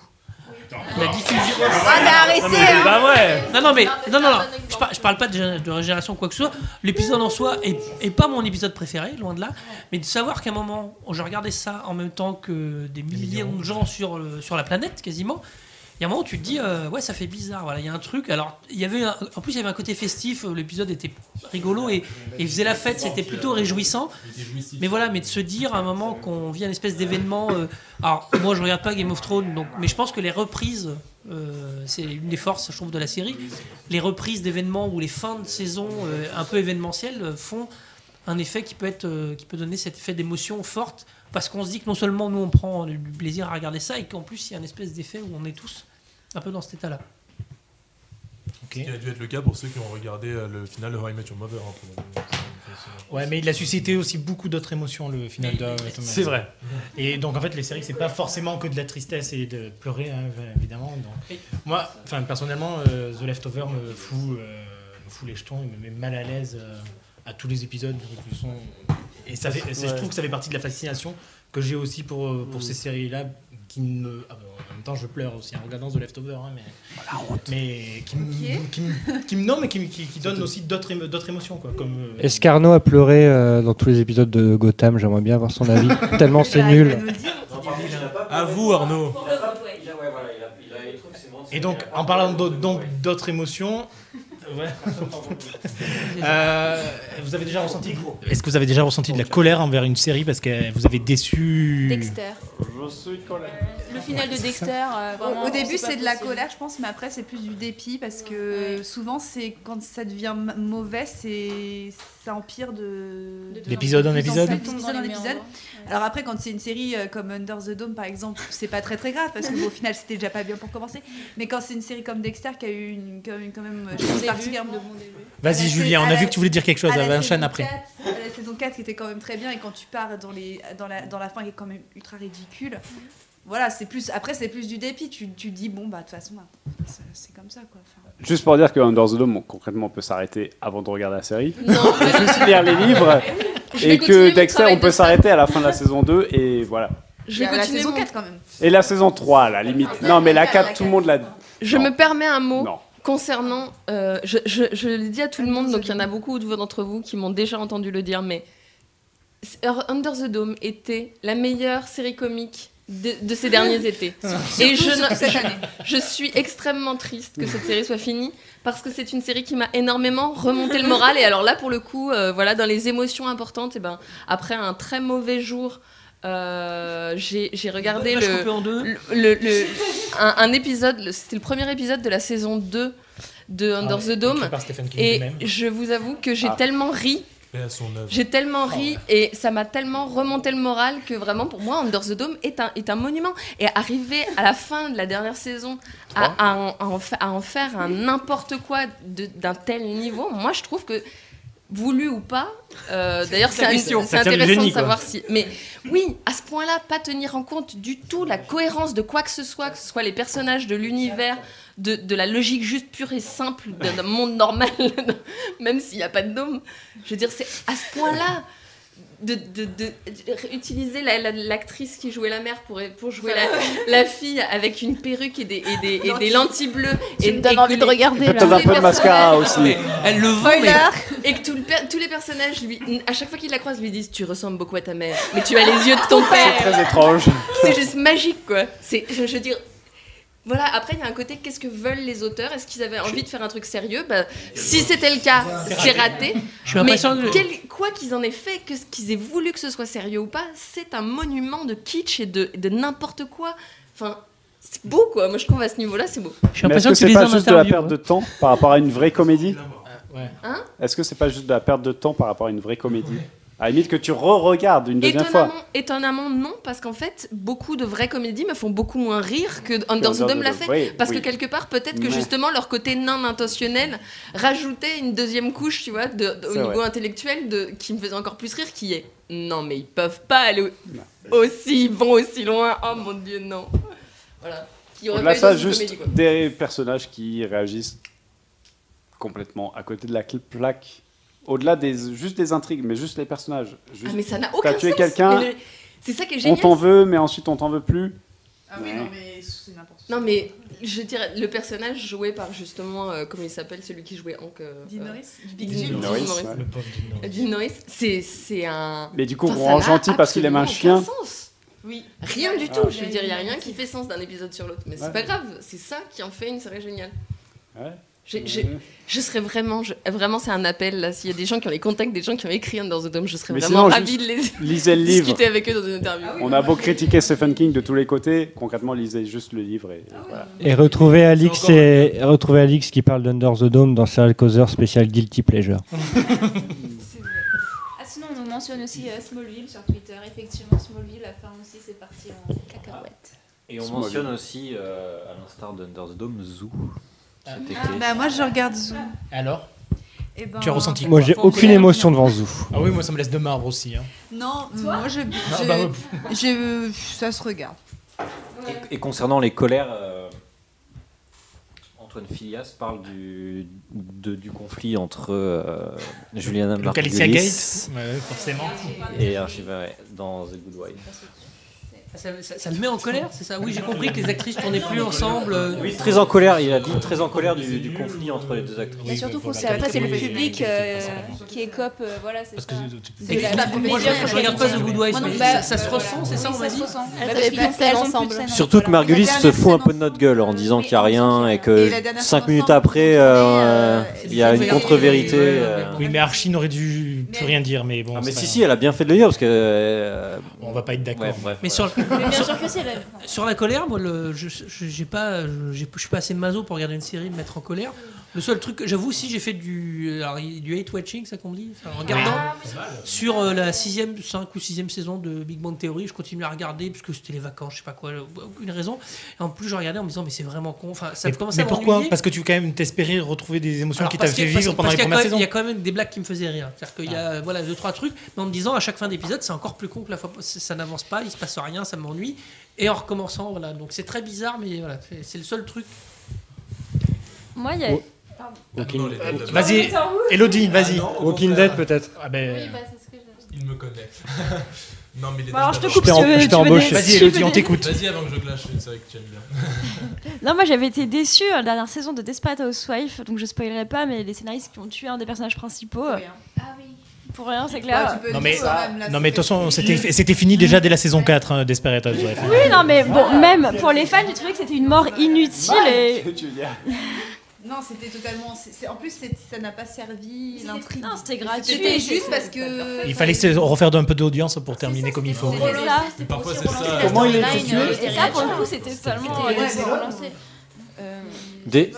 S8: La diffusion.
S10: Ah, mais arrêtez,
S8: c'est
S10: hein.
S8: pas vrai. Non, non, mais non, non, non. Je, par- je parle pas de, gé- de régénération ou quoi que ce soit. L'épisode en soi est, est pas mon épisode préféré, loin de là. Mais de savoir qu'à un moment, je regardais ça en même temps que des millions de gens sur, le- sur la planète, quasiment. Il y a un moment où tu te dis, euh, ouais, ça fait bizarre. Voilà, il y a un truc. Alors, il y avait un- en plus, il y avait un côté festif. euh, L'épisode était rigolo et, et faisait la fête. C'était plutôt réjouissant. Mais voilà, mais de se dire à un moment qu'on vit un espèce d'événement. euh, alors, moi, je regarde pas Game of Thrones, donc, mais je pense que les reprises, euh, c'est une des forces, je trouve, de la série. Les reprises d'événements ou les fins de saison un peu événementielles font un effet qui peut être, qui peut donner cet effet d'émotion forte, parce qu'on se dit que non seulement nous on prend du plaisir à regarder ça, et qu'en plus il y a un espèce d'effet où on est tous un peu dans cet état-là.
S3: Ce qui a dû être le cas pour ceux qui ont regardé euh, le final de How I Met Your Mother. hein, pour-
S4: Ouais, mais il a suscité aussi beaucoup d'autres émotions, le final de
S11: C'est vrai.
S4: Et donc, en fait, les séries, c'est pas forcément que de la tristesse et de pleurer, hein, évidemment. Donc, moi, enfin, personnellement, euh, The Leftover me fout, euh, me fout les jetons, il me met mal à l'aise euh, à tous les épisodes. sont- Et ça fait, je trouve que ça fait partie de la fascination que j'ai aussi pour, pour ces séries-là. Qui me... ah, bon, en même temps, je pleure aussi en regardant The Leftover, hein, mais, mais qui, me- qui, me- qui me- non, mais qui, me- qui, qui donne aussi d'autres émo- d'autres émotions, quoi, comme euh,
S1: Escarno a pleuré euh, dans tous les épisodes de Gotham, j'aimerais bien avoir son avis, [LAUGHS] tellement c'est nul.
S3: À vous, Arnaud.
S4: Et donc, en parlant d'autres émotions, ouais. [LAUGHS] Euh, vous avez déjà ressenti Est-ce que vous avez déjà ressenti de la colère envers une série parce que vous avez déçu
S10: Dexter.
S16: Je suis colère.
S10: Le final de Dexter, euh, vraiment,
S2: Au, au début,
S10: c'est
S2: de la colère, je pense, mais après, c'est plus du dépit parce que souvent, c'est quand ça devient m- mauvais, c'est ça empire de de-
S4: D'épisode en épisode.
S2: Alors après, quand c'est une série euh, comme Under the Dome, par exemple, c'est pas très très grave parce que bon, au final, c'était déjà pas bien pour commencer. Mais quand c'est une série comme Dexter qui a eu une, quand même, quand
S10: début,
S2: particulièrement
S10: de bon début.
S4: Vas-y, Julien, on a
S2: la-
S4: vu que tu voulais dire quelque chose,
S2: à la saison
S4: après.
S2: 4, à la saison 4 qui était quand même très bien et quand tu pars dans, les, dans, la, dans la fin qui est quand même ultra ridicule. Voilà, c'est plus après c'est plus du dépit. Tu, tu dis bon bah de toute façon bah, c'est- comme ça quoi. Enfin,
S16: Juste pour dire que Under the Dome, concrètement, on peut s'arrêter avant de regarder la série.
S2: Non.
S16: Aussi lire les livres. [LAUGHS]
S7: Je
S16: et
S7: continuer
S16: que Dexter, on peut s'arrêter à la fin de la saison 2. Et voilà.
S7: Je vais
S2: a la
S7: continuer
S2: saison
S7: mon-
S2: 4 quand même.
S16: Et la saison 3, à la limite. Non, mais la 4, tout le monde l'a.
S7: Je me permets un mot
S16: Non.
S7: concernant. euh, je, je, je le dis à tout le monde, donc il y en a beaucoup d'entre vous qui m'ont déjà entendu le dire, mais Under the Dome était la meilleure série comique de, de ces derniers étés. Et je,
S2: Surtout
S7: ne-
S2: cette
S7: je,
S2: année.
S7: je suis extrêmement triste que cette série soit finie parce que c'est une série qui m'a énormément remonté le moral. Et alors là, pour le coup, euh, voilà, dans les émotions importantes, et ben, après un très mauvais jour. euh, j'ai j'ai regardé
S8: Va se
S7: le,
S8: couper en deux.
S7: le- le- le- un, un épisode, c'était le premier épisode de la saison 2 de Under
S4: Ah
S7: the Dome. Et je vous avoue que j'ai
S3: Ah.
S7: tellement ri. J'ai tellement ri et ça m'a tellement remonté le moral que vraiment pour moi Under the Dome est un, est un monument. Et arriver à la fin de la dernière saison à, à en, à en fa- à en faire un n'importe quoi d'un tel niveau, moi je trouve que voulu ou pas, euh, d'ailleurs c'est intéressant
S11: génie,
S7: de savoir
S11: quoi.
S7: si... Mais oui, à ce point-là, pas tenir en compte du tout la cohérence de quoi que ce soit, que ce soit les personnages de l'univers, de, de la logique juste pure et simple d'un monde normal, [LAUGHS] même s'il n'y a pas de dôme. Je veux dire, c'est à ce point-là. de, de, de- de- utiliser la- la- l'actrice qui jouait la mère pour, pour jouer la, la fille avec une perruque et des, et des, et des lentilles bleues.
S14: Tu
S7: et,
S14: me donnes
S7: et
S14: envie de regarder, Peut-être un peu de
S16: mascara aussi.
S8: Elle le
S7: Spoiler.
S14: mais-
S7: Et que tout le tous les personnages, lui, à chaque fois qu'ils la croisent, lui disent Tu ressembles beaucoup à ta mère, mais tu as les yeux de ton père.
S16: C'est très étrange.
S7: C'est juste magique, quoi. C'est, je, je veux dire. Voilà, après, il y a un côté qu'est-ce que veulent les auteurs? Est-ce qu'ils avaient envie de faire un truc sérieux? Bah, Si c'était le cas, c'est raté.
S8: Je suis
S7: Mais
S8: impatient de-
S7: quel- quoi qu'ils en aient fait, que, qu'ils aient voulu que ce soit sérieux ou pas, c'est un monument de kitsch et de, de n'importe quoi. Enfin, c'est beau, quoi. Moi, je trouve à ce niveau-là, c'est beau.
S16: Mais est-ce que c'est pas juste de la perte de temps par rapport à une vraie comédie?
S7: Hein?
S16: Est-ce que c'est pas juste de la perte de temps par rapport à une vraie comédie? À la limite que tu re-regardes une deuxième
S7: Étonnamment,
S16: fois.
S7: étonnamment, non, parce qu'en fait, beaucoup de vraies comédies me font beaucoup moins rire que Under the Dome l'a fait.
S16: oui,
S7: parce
S16: oui.
S7: que quelque part, peut-être que justement, leur côté non intentionnel rajoutait une deuxième couche, tu vois, de, de- au niveau
S16: vrai.
S7: intellectuel, de, qui me faisait encore plus rire, qui est non, mais ils peuvent pas aller au- aussi, vont aussi loin. Oh mon dieu, non. Voilà. Qui aurait eu
S16: ça, juste
S7: comédie,
S16: des personnages qui réagissent complètement à côté de la plaque. Au-delà des juste des intrigues, mais juste les personnages. Juste,
S7: Ah, mais ça n'a
S16: t'as
S7: aucun
S16: tué
S7: sens.
S16: quelqu'un,
S7: Mais le- C'est ça qui est
S16: on
S7: génial.
S16: t'en veut, mais ensuite on t'en veut plus.
S2: Ah oui,
S16: Ouais.
S2: non, mais c'est n'importe
S7: Non mais je dirais le personnage joué par justement euh, comment il s'appelle celui qui jouait Hank euh,
S2: Dean
S7: euh,
S2: Norris
S7: Big
S16: Dean
S7: Dean
S16: Norris. Le
S4: pauvre Dean Norris.
S7: C'est c'est un
S16: Mais du coup,
S7: Enfin, ça
S16: rend gentil parce qu'il aime un chien.
S7: aucun sens.
S2: Oui.
S7: Rien du
S16: Ah.
S7: tout, je veux dire, il n'y a rien qui fait sens d'un épisode sur l'autre. Mais c'est
S16: Ouais.
S7: pas grave, c'est ça qui en fait une série géniale.
S16: Ouais.
S7: J'ai- j'ai- Je serais vraiment, je- vraiment, c'est un appel là. S'il y a des gens qui ont les contacts, des gens qui ont écrit Under the Dome, je serais
S16: Mais
S7: vraiment
S16: sinon,
S7: ravie de les
S16: lisez le livre.
S7: discuter avec eux dans une interview.
S16: On a beau critiquer Stephen King de tous les côtés, concrètement, lisez juste le livre et voilà.
S1: Et retrouver Alix, et, retrouver Alix qui parle d'Under the Dome dans Serial Causer spécial Guilty Pleasure. [LAUGHS]
S10: Ah, sinon, on mentionne aussi euh, Smallville sur Twitter. Effectivement, Smallville, la fin aussi, c'est parti en cacahuète.
S5: Et on
S16: Smallville.
S5: mentionne aussi, euh, à l'instar d'Under the Dome, Zoo. Cet été.
S2: Bah, moi, je regarde Zoo.
S4: Alors
S2: Eh ben,
S4: Tu as ressenti
S1: Moi,
S4: quoi
S1: j'ai aucune émotion devant Zoo.
S4: Ah oui, moi ça me laisse de marbre aussi. hein.
S2: Non, moi, je.
S4: Ah, bah, ouais.
S2: je- ça se regarde.
S5: Et concernant les colères, euh, Antoine Filias parle du, de- du conflit entre euh, Juliana Margulies
S4: Gate, ouais, forcément.
S5: et Archiva ouais, dans The Good Wife.
S8: Ça, ça- ça le met en colère, c'est ça Oui, j'ai compris que les actrices tournaient plus ensemble. euh,
S5: Oui, très en colère, il a dit très en colère du, du conflit entre les deux actrices.
S10: Mais surtout, faut que c'est- après, c'est le public euh, qui écope. euh, voilà, c'est ça.
S8: C'est que- moi, je, je regarde pas The Good Wife, mais
S10: bah,
S8: ça, ça se ressent, c'est ça, on m'a
S10: ça
S8: dit
S10: se ressent.
S14: Elles
S10: Bah, parce
S5: Surtout que Margulis se fout un peu de notre gueule en disant qu'il n'y a rien et que cinq minutes après, euh, il y a une contre-vérité. euh.
S4: Oui, mais Archie n'aurait dû plus rien dire, mais bon.
S5: Ah, mais si,
S4: pas
S5: si, elle a bien fait de le dire parce que. euh,
S4: On va pas être d'accord.
S5: ouais, bref,
S8: Mais
S5: voilà.
S8: sur,
S10: Mais bien
S8: sur-
S10: sûr que
S8: la colère, moi, le, je, je- j'ai pas, je, suis pas assez maso pour regarder une série, me mettre en colère. Le seul truc, j'avoue, si j'ai fait du, alors, du hate watching, ça qu'on dit, en regardant sur euh, la sixième, 5 ou sixième saison de Big Bang Theory, je continue à regarder parce que c'était les vacances, je sais pas quoi, aucune raison. Et en plus, je regardais en me disant, mais c'est vraiment con. Enfin, ça
S4: Mais, mais
S8: à
S4: pourquoi. Parce que tu quand même t'espérais retrouver des émotions
S8: Alors,
S4: qui t'avaient fait vivre pendant les premières saisons.
S8: Il y a quand même des blagues qui me faisaient rire. C'est-à-dire qu'il y a voilà, deux, trois trucs, mais en me disant à chaque fin d'épisode, c'est encore plus con que la fois, ça n'avance pas, il se passe rien, ça m'ennuie. Et en recommençant, voilà. Donc c'est très bizarre, mais voilà, c'est- c'est le seul truc.
S9: Moi, il y a.
S1: Walking-
S3: les-
S4: Vas-y, Elodie, vas-y.
S3: Ah
S1: Walking. Dead peut-être.
S4: Ah ben,
S14: Oui, bah, c'est ce que j'ai.
S3: Il me connaît. [LAUGHS] non, mais les
S9: Bon, alors, je te coupe
S1: Je t'ai embauché.
S4: Vas-y, Elodie, on t'écoute.
S3: Vas-y avant que je clash une série que tu aimes bien. [LAUGHS]
S9: Non, moi j'avais été déçue à la dernière saison de Desperate Housewives, donc je spoilerai pas, mais les scénaristes qui ont tué un des personnages principaux.
S10: Ah oui.
S9: Pour rien, c'est clair.
S4: Non mais,
S2: quand même, là,
S4: non mais de toute
S2: c'est-
S4: façon, c'était c'était fini déjà dès la saison 4 hein, Desperate Housewives.
S9: Oui, non, mais bon, même pour les fans, j'ai trouvé que c'était une mort inutile et.
S2: Non, c'était totalement. c'est- c'est- en plus, c'est- ça n'a pas servi l'intrigue.
S9: Non, c'était gratuit.
S2: C'était juste parce que.
S4: Il fallait se refaire un peu d'audience pour terminer comme il faut.
S9: C'est ça.
S3: Mais parfois c'est ça.
S16: Comment il tué
S10: euh,
S9: Et ça, pour le coup, c'était totalement.
S10: Ouais, c'est relancé.
S2: Euh,
S5: Des,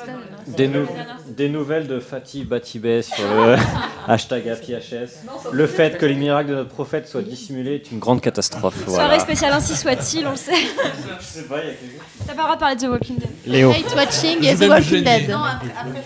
S5: des, nou- des nouvelles de Fatih Batibé sur le [LAUGHS] hashtag APHS. Le fait que les miracles de notre prophète soient dissimulés est une grande catastrophe.
S9: Soirée
S5: Voilà.
S9: spéciale ainsi soit-il, on le sait. [LAUGHS]
S5: Je sais pas, il y a quelqu'un.
S9: T'as pas le droit de parler de The Walking Dead.
S1: Léo.
S14: Hate Watching et The Walking. Dead.
S2: Non, après, après,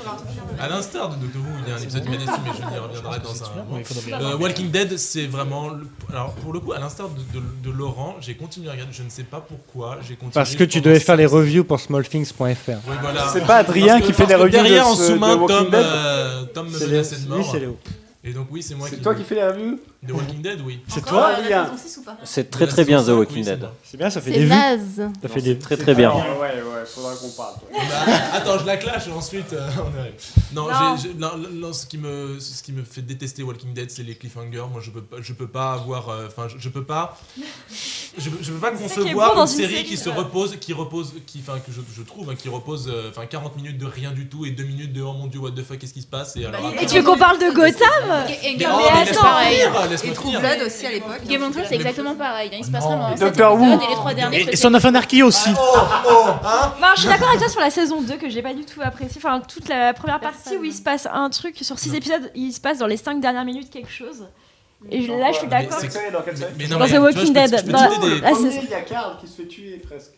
S3: À l'instar de Doctor Who, il y a un épisode m'a déçu, mais je n'y reviendrai dans un. Euh, Walking Dead, c'est vraiment. Alors, pour le coup, à l'instar de, de- de Laurent, j'ai continué à regarder. Je ne sais pas pourquoi. J'ai continué.
S1: Parce que tu devais faire les reviews pour smallthings.fr.
S3: Oui, voilà.
S16: C'est pas Adrien qui fait les reviews de
S3: Derrière, en
S16: ce-
S3: sous-main,
S16: de
S3: Tom, euh, Tom me
S1: C'est
S3: menaçait de mort.
S1: Oui, c'est Léo.
S3: Et donc, oui, c'est moi
S16: C'est
S3: qui.
S16: toi qui fais les reviews
S3: The Walking Dead, oui.
S1: C'est toi
S10: euh, la saison six ou pas
S5: C'est très très bien The Walking Dead.
S1: C'est bien, ça fait des vues. Ça fait des
S5: Très très bien.
S16: Ouais, ouais, faudra qu'on parle. [LAUGHS]
S3: Bah, attends, je la clash et ensuite euh, on arrive. Non, ce, qui me, ce qui me fait détester Walking Dead, c'est les cliffhangers. Moi, je peux pas, je peux pas avoir. euh, Enfin, je, je peux pas. Je, peux- je peux pas concevoir une
S9: une
S3: série qui se repose, qui repose, qui, enfin, que je, je trouve, hein, qui repose, euh, enfin, 40 minutes de rien du tout et 2 minutes de oh mon dieu, what the fuck, qu'est-ce qui se passe? Et alors.
S2: Bah,
S9: tu veux qu'on parle de Gotham
S3: Mais
S2: Game
S3: oh, laisse-moi finir.
S2: Blood aussi à l'époque.
S10: Game of Thrones, c'est exactement pareil. hein. Il se passe vraiment
S3: Et
S10: 7
S16: Doctor Who.
S10: et les trois derniers.
S4: Et, Son of Anarchy aussi.
S3: hein
S9: Non, je suis d'accord avec toi sur la saison 2 que j'ai pas du tout apprécié. Enfin, toute la première partie où il se passe un truc sur 6 épisodes, il se passe dans les 5 dernières minutes quelque chose. Et là, je suis d'accord.
S3: c'est-
S16: Dans
S9: The Walking Dead. là, c'est-
S16: Il y a Carl qui se fait tuer presque.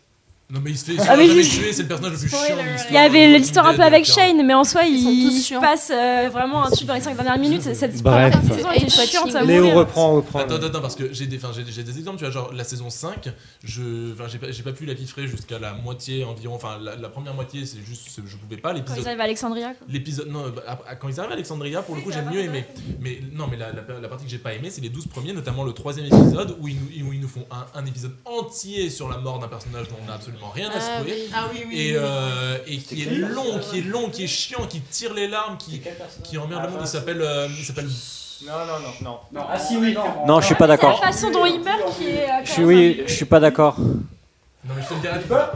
S3: Non, mais il se fait,
S9: Ah, mais
S3: jamais
S9: je-
S3: tuer, c'est le personnage le plus chiant de l'histoire.
S9: Il y avait l'histoire un peu avec Shane, mais en soi,
S10: Ils
S9: il se passe euh, vraiment un truc dans les 5 dernières minutes. Cette
S1: Bref.
S9: première saison était
S10: C'est
S9: chiante à
S1: Léo
S9: mourir.
S1: reprend, reprend.
S3: Attends, attends, parce que j'ai des, j'ai, j'ai exemples, tu vois, genre la saison 5, je, enfin, j'ai pas, j'ai pas pu la piffrer jusqu'à la moitié environ, enfin la, la première moitié c'est juste, je pouvais pas,
S9: Quand
S3: l'épisode...
S9: ils arrivent à Alexandria. quoi.
S3: L'épisode, non, bah, à- quand ils arrivent à Alexandria, pour le coup, j'aime mieux aimer. Mais non, mais la, la- la partie que j'ai pas aimé, c'est les 12 premiers, notamment le troisième épisode, où ils nous, où ils nous font un, un épisode entier sur la mort d'un personnage dont on n'a absolument rien à
S14: Ah
S3: secouer.
S14: oui.
S2: Ah oui, oui.
S3: Et,
S2: oui.
S3: euh, et qui est long, qui est long, qui est chiant, qui tire les larmes, qui, qui emmerde le monde. Il s'appelle, euh, il s'appelle.
S1: Non, non, non, non.
S16: Ah si, oui.
S5: Non, je suis pas
S9: C'est la
S5: d'accord.
S9: façon dont il meurt qui est. euh,
S5: Je suis oui, je suis pas d'accord.
S3: Non, mais je te le dirai pas.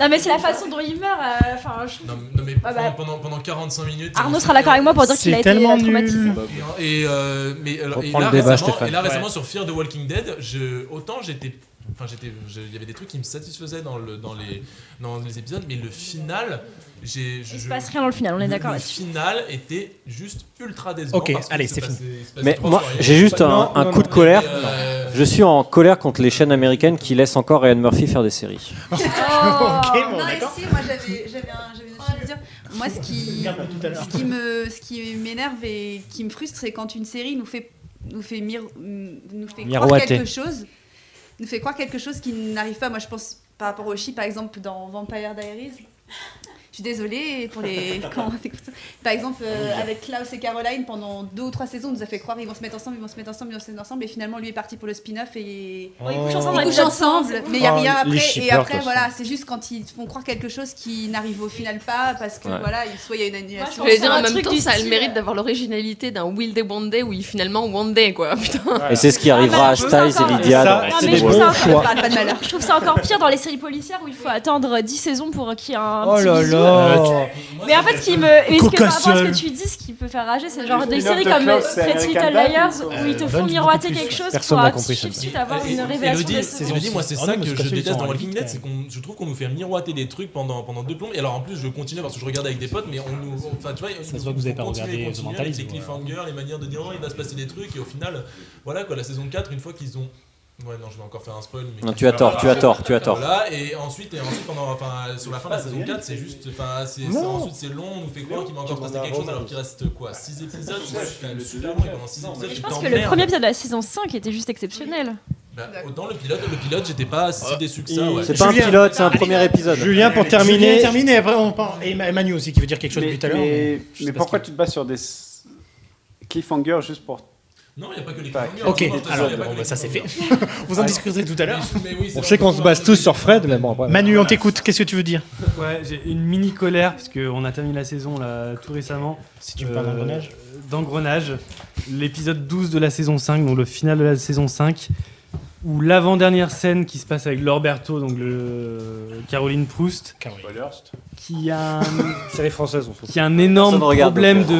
S9: Non, mais c'est la façon dont il meurt. euh, Enfin, je-
S3: Non, non, mais
S9: bah.
S3: pendant, pendant, pendant 45 minutes.
S9: Arnaud sera d'accord avec moi pour dire qu'il a été
S4: tellement
S9: traumatisé.
S4: nul.
S3: Et, et, euh, mais alors, et là,
S1: débat,
S3: récemment,
S1: Stéphane.
S3: et là récemment
S4: Ouais.
S3: sur Fear the Walking Dead, je, autant j'étais, enfin j'étais, il y avait des trucs qui me satisfaisaient dans le, dans les, dans les épisodes, mais le final, j'ai, je-
S9: Il se passe rien dans le final, on est
S3: le-
S9: d'accord
S3: Le
S9: là-dessus.
S3: final était juste ultra décevant.
S4: Ok,
S3: parce que
S4: allez, c'est fini.
S5: Mais moi, j'ai juste un,
S1: Non,
S5: un
S1: non,
S5: coup de colère.
S3: Euh,
S5: Je suis en colère contre les chaînes américaines qui laissent encore Ryan Murphy faire des séries.
S9: Oh. [LAUGHS]
S4: Ok, bon,
S2: non, si, moi j'avais j'avais un- j'avais une chose à dire. Moi, ce qui, ce qui me, ce qui m'énerve et qui me frustre, c'est quand une série nous fait, nous fait, mir- nous fait croire
S1: Miroiter.
S2: quelque chose, nous fait croire quelque chose qui n'arrive pas. Moi, je pense par rapport au chi, par exemple, dans Vampire Diaries. Je suis désolée pour les. [LAUGHS] quand on écoute ça. Par exemple, euh, avec Klaus et Caroline, pendant deux ou trois saisons, on nous a fait croire ils vont se mettre ensemble, ils vont se mettre ensemble, ils vont se mettre ensemble, et finalement, lui est parti pour le spin-off et.
S9: Oh, ils couchent ensemble,
S2: Ils couchent ensemble, mais il n'y a
S1: Oh,
S2: rien après. Et après, voilà, c'est juste quand ils font croire quelque chose qui n'arrive au final pas, parce que
S5: Ouais.
S2: voilà, il- soit il y a une annulation.
S9: Moi,
S7: Je vais dire en même temps, ça a le mérite
S9: euh,
S7: d'avoir l'originalité d'un Will Day One Day où il finalement One Day quoi. [LAUGHS] Putain.
S5: Et c'est ce qui arrivera à
S9: je trouve
S5: Styles et Lydia.
S9: Ah,
S1: c'est
S9: mais
S1: des
S9: je trouve
S1: bons choix.
S9: Je trouve ça encore pire dans les séries policières où il faut attendre 10 saisons pour qu'il y ait un
S1: Oh là
S9: bisou.
S1: Là
S9: Mais en fait, ce qui me. et ce que par rapport à ce que tu dis, ce qui peut faire rager, c'est genre des séries comme Pretty Little Liars où ils te
S4: Euh,
S9: font miroiter quelque chose pour
S1: n'a compris
S9: tout de
S1: ça.
S9: suite avoir une
S3: Et-
S9: révélation
S3: Elodie, moi c'est
S4: Ah
S3: ça
S4: mais
S3: que je déteste dans Walking Dead, c'est qu'on, je trouve qu'on nous fait miroiter des trucs pendant, pendant deux plombs. Et alors en plus, je continue parce que je regarde avec des potes, mais on nous, enfin tu vois,
S4: Ça
S3: il
S4: se voit que vous avez pas regardé
S3: les cliffhangers, les manières de dire oh, il va se passer des trucs, et au final, voilà quoi, la saison 4, une fois qu'ils ont Ouais, non, je vais encore faire un spoil. Mais
S5: Non, tu as tort, tu as tort, tu as tort.
S3: Voilà, et ensuite, et ensuite pendant, enfin, sur la fin de la saison 4, c'est juste. Enfin, c'est, ensuite, c'est long, on nous fait croire qu'il va encore se passer quelque chose alors qu'il reste quoi 6 épisodes C'est quand même super long, et pendant 6 épisodes,
S9: Je pense que le premier épisode de la saison 5 était juste exceptionnel.
S3: Bah, autant le pilote, le pilote, j'étais pas si déçu que ça. Ouais.
S5: C'est pas un pilote, c'est un premier épisode.
S1: Julien, pour
S4: Julien
S1: terminer.
S4: terminé, après on parle. Et Ma- Manu aussi qui veut dire quelque chose
S16: Mais,
S4: depuis tout à l'heure.
S16: mais- pourquoi tu te bases sur des cliffhangers juste pour.
S3: Non, il n'y a pas que les cliffhangers.
S4: Ok, alors bon, bah,
S3: les
S4: ça c'est fait. [LAUGHS] Vous en discuterez tout à l'heure.
S3: Oui, c'est
S1: On sait qu'on se base tous sur Fred, mais bon, après.
S4: Manu, on t'écoute. Qu'est-ce que tu veux dire
S11: Ouais, j'ai une mini colère parce qu'on a terminé la saison là tout récemment.
S4: Si tu veux parler
S11: Euh,
S4: d'engrenage.
S11: D'engrenage. L'épisode 12 de la saison 5, donc le final de la saison 5, où l'avant-dernière scène qui se passe avec Lorberto, donc le Caroline Proust, qui a un,
S1: Série française, on s'en fout.
S11: qui a un énorme problème de.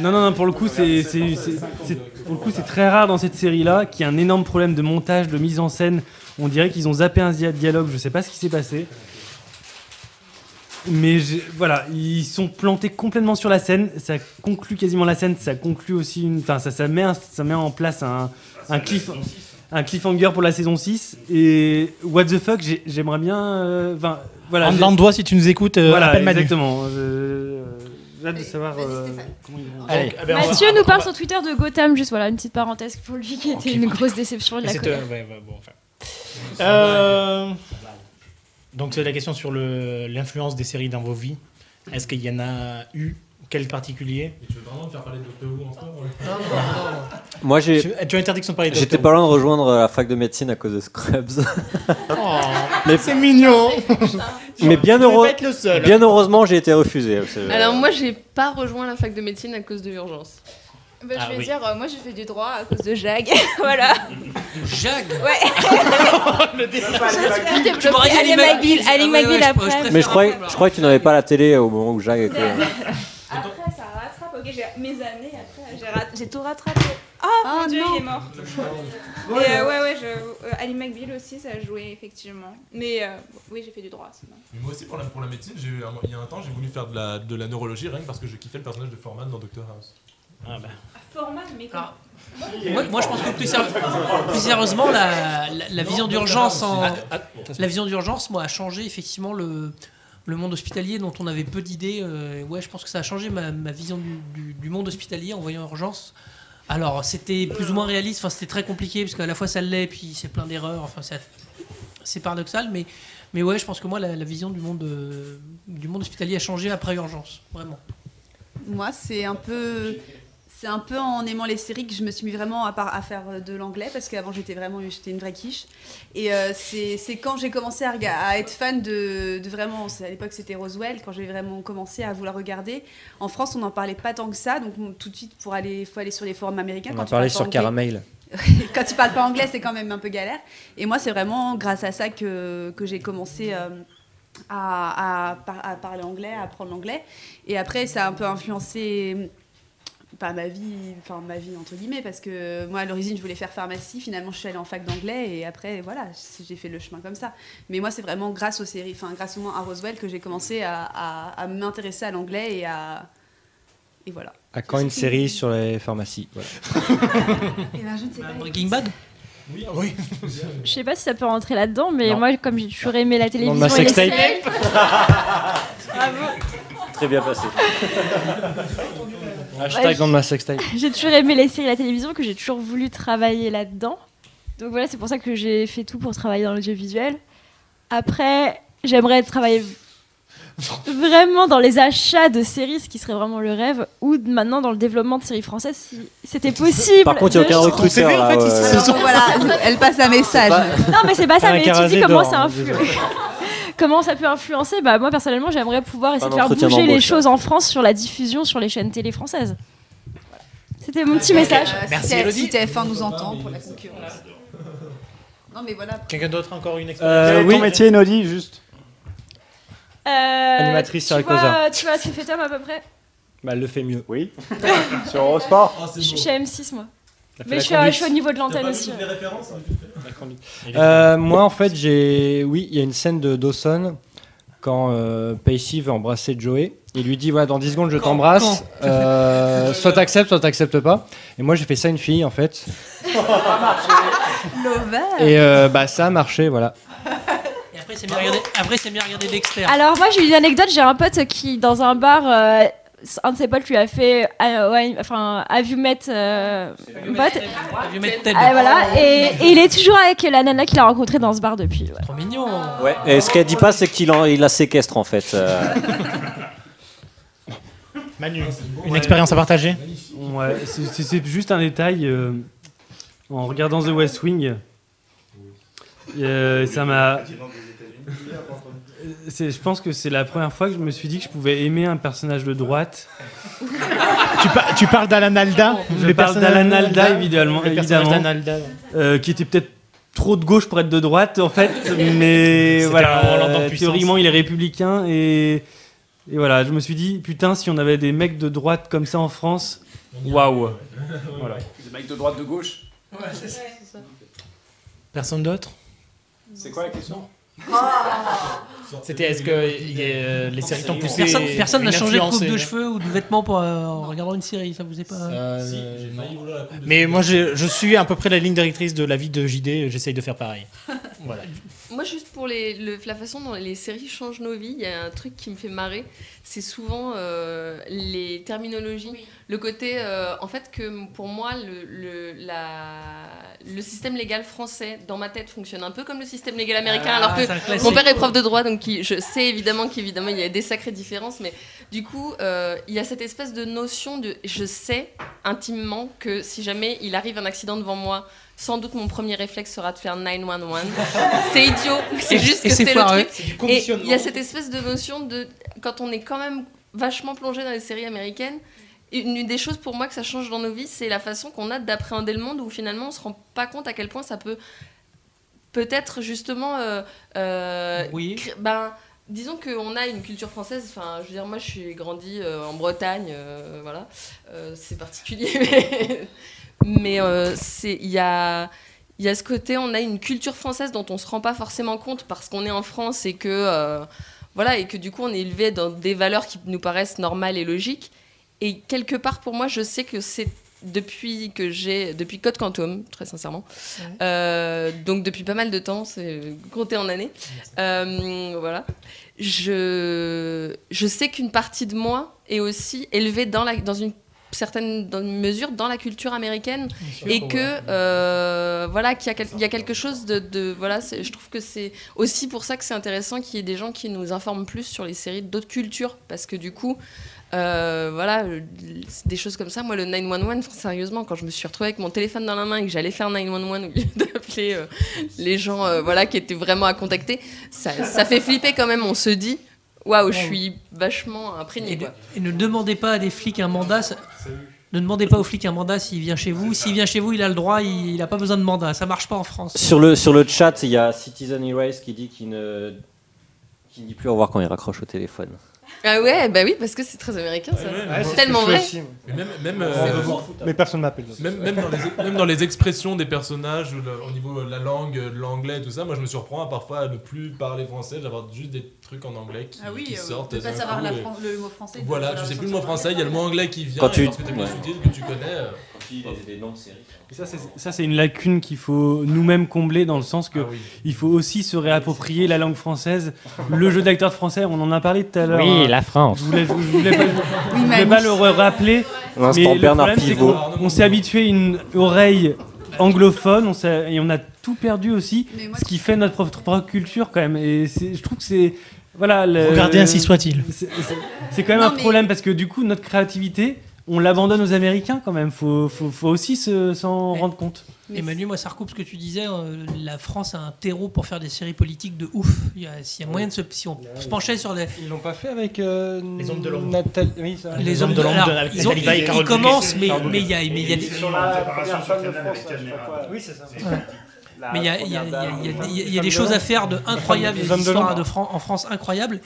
S11: Non, non, non, pour le coup, c'est, c'est, c'est- c'est- pour le coup, c'est très rare dans cette série-là, qui a un énorme problème de montage, de mise en scène. On dirait qu'ils ont zappé un dia- dialogue, je sais pas ce qui s'est passé. Mais voilà, ils sont plantés complètement sur la scène. Ça conclut quasiment la scène. Ça conclut aussi une. Enfin, ça, ça, met, un- ça met en place un, un, cliff, un cliffhanger pour la saison 6. Et what the fuck, j'ai- j'aimerais bien. euh, voilà.
S4: En doigt, si tu nous écoutes, euh,
S11: voilà,
S4: appelle Manu.
S11: exactement. Je- J'ai hâte de savoir euh, comment ils vont.
S4: Allez, ben, on va-
S9: Mathieu
S4: on
S9: nous
S4: va-
S9: parle sur Twitter de Gotham, juste voilà une petite parenthèse pour lui qui était
S4: Ok.
S9: une grosse déception de la
S4: c'est,
S9: colère.
S4: euh, ouais, ouais, bon, enfin. Euh, donc c'est la question sur le- l'influence des séries dans vos vies. Est-ce qu'il y en a eu quel particulier?
S3: Et tu veux vraiment me faire parler de Doctor Who encore [LAUGHS]
S5: Moi, j'ai.
S4: Tu- tu as interdiction de parler de
S5: J'étais
S4: Doctor
S5: pas loin de rejoindre la fac de médecine à cause de Scrubs. [LAUGHS] Mais-
S4: c'est mignon. [LAUGHS]
S5: Mais bien, heureux-
S4: le seul.
S5: bien heureusement, j'ai été refusé.
S7: Alors moi, j'ai pas rejoint la fac de médecine à cause de l'urgence.
S10: Bah,
S5: Ah
S10: je vais
S5: oui.
S10: dire, euh, moi j'ai fait du droit à cause de Jag. [LAUGHS] voilà.
S8: Jag
S10: Ouais. [LAUGHS]
S8: Le débat. Tu m'aurais dit
S10: Ali
S8: Ali Ah je-
S10: après.
S8: je
S5: Mais je croyais, je croyais que tu n'avais pas la télé au moment où Jacques était.
S10: Après, ça rattrape. Ok, j'ai mes années après, j'ai tout rattrapé. Ah,
S2: Ah,
S10: mon dieu,
S2: non.
S10: il est mort. Et euh, ouais, ouais, je... euh, Ali McBeal aussi, ça a joué effectivement. Mais euh, oui, j'ai fait du droit.
S3: Mais moi aussi, pour la, pour la médecine, j'ai eu un- il y a un temps, j'ai voulu faire de la, de la neurologie rien que parce que je kiffais le personnage de Foreman dans Doctor House.
S4: Ah bah.
S10: Format, mais quoi
S8: Moi, moi, je pense que plus, séri- plus sérieusement, la, la- la vision d'urgence en- la vision d'urgence, moi, a changé effectivement le, le monde hospitalier dont on avait peu d'idées. euh, ouais, je pense que ça a changé ma, ma vision du, du- du monde hospitalier en voyant urgence. Alors, c'était plus ou moins réaliste. Enfin, c'était très compliqué parce qu'à la fois ça l'est, puis c'est plein d'erreurs. Enfin, c'est paradoxal, mais ouais, je pense que moi, la, la vision du monde euh, du monde hospitalier a changé après urgence, vraiment.
S2: Moi, c'est un peu. C'est un peu en aimant les séries que je me suis mis vraiment à, à faire de l'anglais parce qu'avant j'étais vraiment j'étais une vraie quiche et euh, c'est quand j'ai commencé à, être fan de, de vraiment à l'époque c'était Roswell quand j'ai vraiment commencé à vouloir regarder en France on n'en parlait pas tant que ça donc on- tout de suite pour aller faut aller sur les forums américains
S1: On
S2: quand
S1: en parlait sur
S2: anglais.
S1: Caramel. [LAUGHS]
S2: quand tu parles pas anglais, c'est quand même un peu galère. Et moi, c'est vraiment grâce à ça que, que j'ai commencé euh, à, à par- à parler anglais, à apprendre l'anglais. Et après, ça a un peu influencé pas ma vie, enfin ma vie entre guillemets, parce que moi à l'origine je voulais faire pharmacie, finalement je suis allée en fac d'anglais et après voilà, j'ai fait le chemin comme ça. Mais moi c'est vraiment grâce aux séries, enfin grâce au moins à Roswell que j'ai commencé à, à- à m'intéresser à l'anglais et à et voilà.
S1: À quand une série sur les pharmacies voilà. [LAUGHS]
S2: Eh ben, je ne sais pas.
S8: Breaking Bad?
S3: Oui,
S4: oui.
S9: Je sais pas si ça peut rentrer là-dedans, mais
S1: Non.
S9: moi, comme j'ai toujours aimé la télévision
S1: ma
S9: et les. Bravo. [LAUGHS]
S5: Très bien passé.
S1: Hashtag
S9: Ouais,
S1: dans ma sextape. [LAUGHS]
S9: J'ai toujours aimé les séries et la télévision, que j'ai toujours voulu travailler là-dedans. Donc voilà, c'est pour ça que j'ai fait tout pour travailler dans l'audiovisuel. Après, j'aimerais travailler [LAUGHS] vraiment dans les achats de séries, ce qui serait vraiment le rêve, ou maintenant dans le développement de séries françaises, si c'était possible.
S5: Par contre, il n'y a aucun recruteur
S2: voilà, elle passe un message.
S9: Non, mais c'est pas ça, mais tu dis comment
S1: d'or,
S9: ça
S1: hein,
S9: influe. [LAUGHS] comment ça peut influencer Bah moi personnellement, j'aimerais pouvoir essayer de faire bouger les choses en France sur la diffusion sur les chaînes télé françaises. Voilà. C'était mon petit message.
S2: Euh,
S4: Merci,
S2: si, T-
S4: Elodie.
S2: si TF1 nous entend pour la concurrence. Non mais voilà.
S4: Quelqu'un d'autre encore une
S1: Euh,
S4: expérience
S16: est
S1: oui.
S16: ton métier, Nodi, juste
S9: Euh,
S1: Animatrice sur Ecosa.
S9: tu vois ce que fait Tom à peu près
S1: Bah, elle le fait mieux.
S16: Oui. [LAUGHS] Sur Eurosport
S3: c'est
S9: Je suis
S3: beau.
S9: chez M6 moi. Mais je suis, à- je suis au niveau de l'antenne aussi.
S3: toutes les références hein
S1: Euh, moi, en fait, j'ai. Oui, il y a une scène de Dawson quand euh, Pacey veut embrasser Joey. Il lui dit voilà, dans 10 secondes, je t'embrasse. Euh, [LAUGHS] soit t'acceptes, soit t'acceptes pas. Et moi, j'ai fait ça à une fille, en fait. [LAUGHS]
S2: Lover.
S1: Et euh, bah, ça a marché, voilà.
S8: Et après, c'est bien regardé Dexter.
S9: Alors moi j'ai eu une anecdote, j'ai un pote qui dans un bar, un de ses potes lui a fait, euh, ouais, enfin, Have you met euh, Bot
S8: Have you met Ted?
S9: Ah, voilà, et, et il est toujours avec la nana qu'il a rencontrée dans ce bar depuis. ouais.
S8: Trop mignon.
S5: Ouais. Et ce qu'elle dit pas, c'est qu'il il la séquestre en fait. euh. [LAUGHS]
S4: Manu, une expérience à partager
S11: Ouais, c'est juste un détail. euh, en regardant The West Wing, euh, ça m'a. C'est- Je pense que c'est la première fois que je me suis dit que je pouvais aimer un personnage de droite.
S4: tu, par- tu parles d'Alan Alda
S11: Je
S4: le
S11: parle d'Alan Alda, évidemment,
S4: Le personnage
S11: évidemment
S4: d'Alan Alda.
S11: euh, qui était peut-être trop de gauche pour être de droite en fait, [LAUGHS] mais voilà, euh, théoriquement il est républicain et, et voilà, je me suis dit putain si on avait des mecs de droite comme ça en France, waouh. Voilà.
S16: Des mecs de droite, de gauche
S4: Personne d'autre?
S16: C'est quoi la question?
S4: C'était est-ce que euh, les séries t'ont poussé
S8: Personne personne n'a changé de coupe de cheveux ou de vêtements pour, euh, en regardant une série, ça vous est pas.
S4: Euh,
S3: Si, j'ai
S4: non.
S3: failli vouloir la coupe de
S4: Mais moi je, je suis à peu près la ligne directrice de la vie de JD, j'essaye de faire pareil. [LAUGHS] Voilà.
S7: moi, juste pour les, le- la façon dont les séries changent nos vies, il y a un truc qui me fait marrer. C'est souvent euh, les terminologies. Le côté, euh, en fait, que pour moi, le, le, la- le système légal français, dans ma tête, fonctionne un peu comme le système légal américain.
S8: Ah,
S7: alors que mon père est prof de droit, donc il- je sais évidemment qu'évidemment, il y a des sacrées différences. Mais du coup, euh, il y a cette espèce de notion de. Je sais intimement que si jamais il arrive un accident devant moi, sans doute mon premier réflexe sera de faire 911. [LAUGHS] c'est idiot, c'est juste
S8: et
S7: que
S8: c'est
S7: le truc.
S8: Du
S7: Et il y a cette espèce de notion de. Quand on est quand même vachement plongé dans les séries américaines, une des choses pour moi que ça change dans nos vies, c'est la façon qu'on a d'appréhender le monde où finalement on se rend pas compte à quel point ça peut peut-être justement. euh, euh, cré- ben, disons qu'on a une culture française. Enfin, je veux dire, moi, je suis grandi euh, en Bretagne, euh, voilà, Euh, c'est particulier, [LAUGHS] mais, mais euh, il y a. Il y a ce côté, on a une culture française dont on se rend pas forcément compte parce qu'on est en France et que euh, voilà et que du coup on est élevé dans des valeurs qui nous paraissent normales et logiques. Et quelque part pour moi, je sais que c'est depuis que j'ai depuis Code Quantum, très sincèrement. Euh, donc depuis pas mal de temps, c'est compté en années. Euh, voilà. Je, je sais qu'une partie de moi est aussi élevée dans, la, dans une certaine dans une mesure dans la culture américaine
S8: sûr,
S7: et que euh, voilà qu'il y, a y quelque chose de, de- voilà je trouve que c'est aussi pour ça que c'est intéressant qu'il y ait des gens qui nous informent plus sur les séries d'autres cultures. Parce que du coup euh, voilà euh, des choses comme ça moi le 911 sérieusement quand je me suis retrouvée avec mon téléphone dans la main et que j'allais faire 911 au lieu [LAUGHS] d'appeler euh, les gens voilà qui étaient vraiment à contacter ça, ça fait flipper quand même on se dit waouh je suis vachement imprégnée
S8: Et,
S7: quoi.
S8: et ne demandez pas à des flics un mandat. ça- Ne demandez pas aux flics un mandat s'il vient chez vous. S'il vient chez vous, il a le droit, il n'a pas besoin de mandat. Ça marche pas en France.
S5: Sur le, sur le chat, il y a Citizen Erase qui dit qu'il ne, qui ne dit plus au revoir quand il raccroche au téléphone.
S7: ah ouais bah oui parce que c'est très américain ça c'est tellement vrai
S3: même, même, euh.
S1: Mais personne m'appelle.
S3: Même, même, dans les, même dans les expressions des personnages, le- au niveau de la langue, de l'anglais, tout ça, moi je me surprends à parfois à ne plus parler français, d'avoir juste des trucs en anglais qui,
S2: Ah oui,
S3: qui
S2: euh,
S3: sortent.
S2: de pas savoir
S3: coup,
S2: la
S3: et-
S2: fran- le mot français,
S3: Voilà, tu sais plus le mot français, il y a le mot anglais qui vient,
S5: Quand tu-
S3: parce que t'as mis
S5: ouais.
S3: le sous-titre que tu connais. euh,
S5: des noms de séries.
S11: Et ça, c'est- ça, c'est une lacune qu'il faut nous-mêmes combler dans le sens que
S3: Ah oui.
S11: il faut aussi se réapproprier la langue française. Le jeu d'acteur français, on en a parlé tout à l'heure.
S5: Oui,
S11: hein.
S5: la France.
S11: Je voulais, je voulais pas, je voulais
S2: Manu.
S11: pas le rappeler.
S5: L'instant
S11: mais le
S5: Bernard
S11: problème, c'est qu'on- On s'est habitué à une oreille anglophone on et on a tout perdu aussi,
S2: moi,
S11: ce qui fait notre propre, propre culture quand même. Et c'est- je trouve que c'est voilà. le-
S4: Regardez ainsi soit-il.
S11: C'est quand même
S2: Non,
S11: un
S2: mais-
S11: problème parce que du coup notre créativité, on l'abandonne aux Américains quand même. Faut, faut, faut aussi se- s'en rendre compte.
S8: Et Manu, moi, ça recoupe ce que tu disais. euh, la France a un terreau pour faire des séries politiques de ouf. Il y a, s'il y a moyen de se, si on se penchait sur les,
S1: Ils l'ont pas fait avec euh,
S4: Les hommes de l'ombre.
S1: Nathalie. Oui, ça.
S8: les hommes de l'ombre, ils, ont- ils- commencent, mais mais il y a, mais il y a des,
S1: Sur la première femme de France. Oui, c'est ça.
S8: Mais il y a, il y a- il y a- il y a- il y a- il y a des choses à faire de incroyables. Il y
S1: Les
S8: a
S1: hommes
S8: des
S1: de
S8: histoires de Fran- en France incroyables.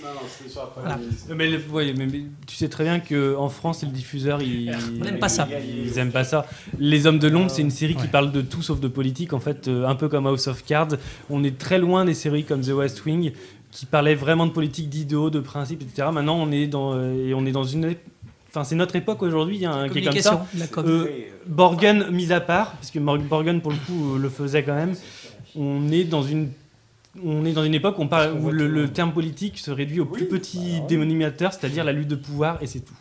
S8: Voilà.
S11: Mais, le- ouais, mais- mais tu sais très bien qu'en France, les diffuseurs, ils
S8: On n'aime pas ça.
S11: Ils aiment pas ça. Les Hommes de l'ombre, c'est une série qui parle de tout sauf de politique. En fait, euh, un peu comme House of Cards, on est très loin des séries comme The West Wing qui parlaient vraiment de politique, d'idéaux, de principes, etc. Maintenant, on est dans euh, et on est dans une Enfin, c'est notre époque aujourd'hui, il y a un qui est comme ça.
S8: Communication, la com.
S11: Euh, Borgen mis à part, parce que Borgen pour le coup euh, le faisait quand même. On est dans une on est dans une époque où, on parle, où le, le terme politique se réduit au plus petit dénominateur, c'est-à-dire la lutte de pouvoir, et c'est tout.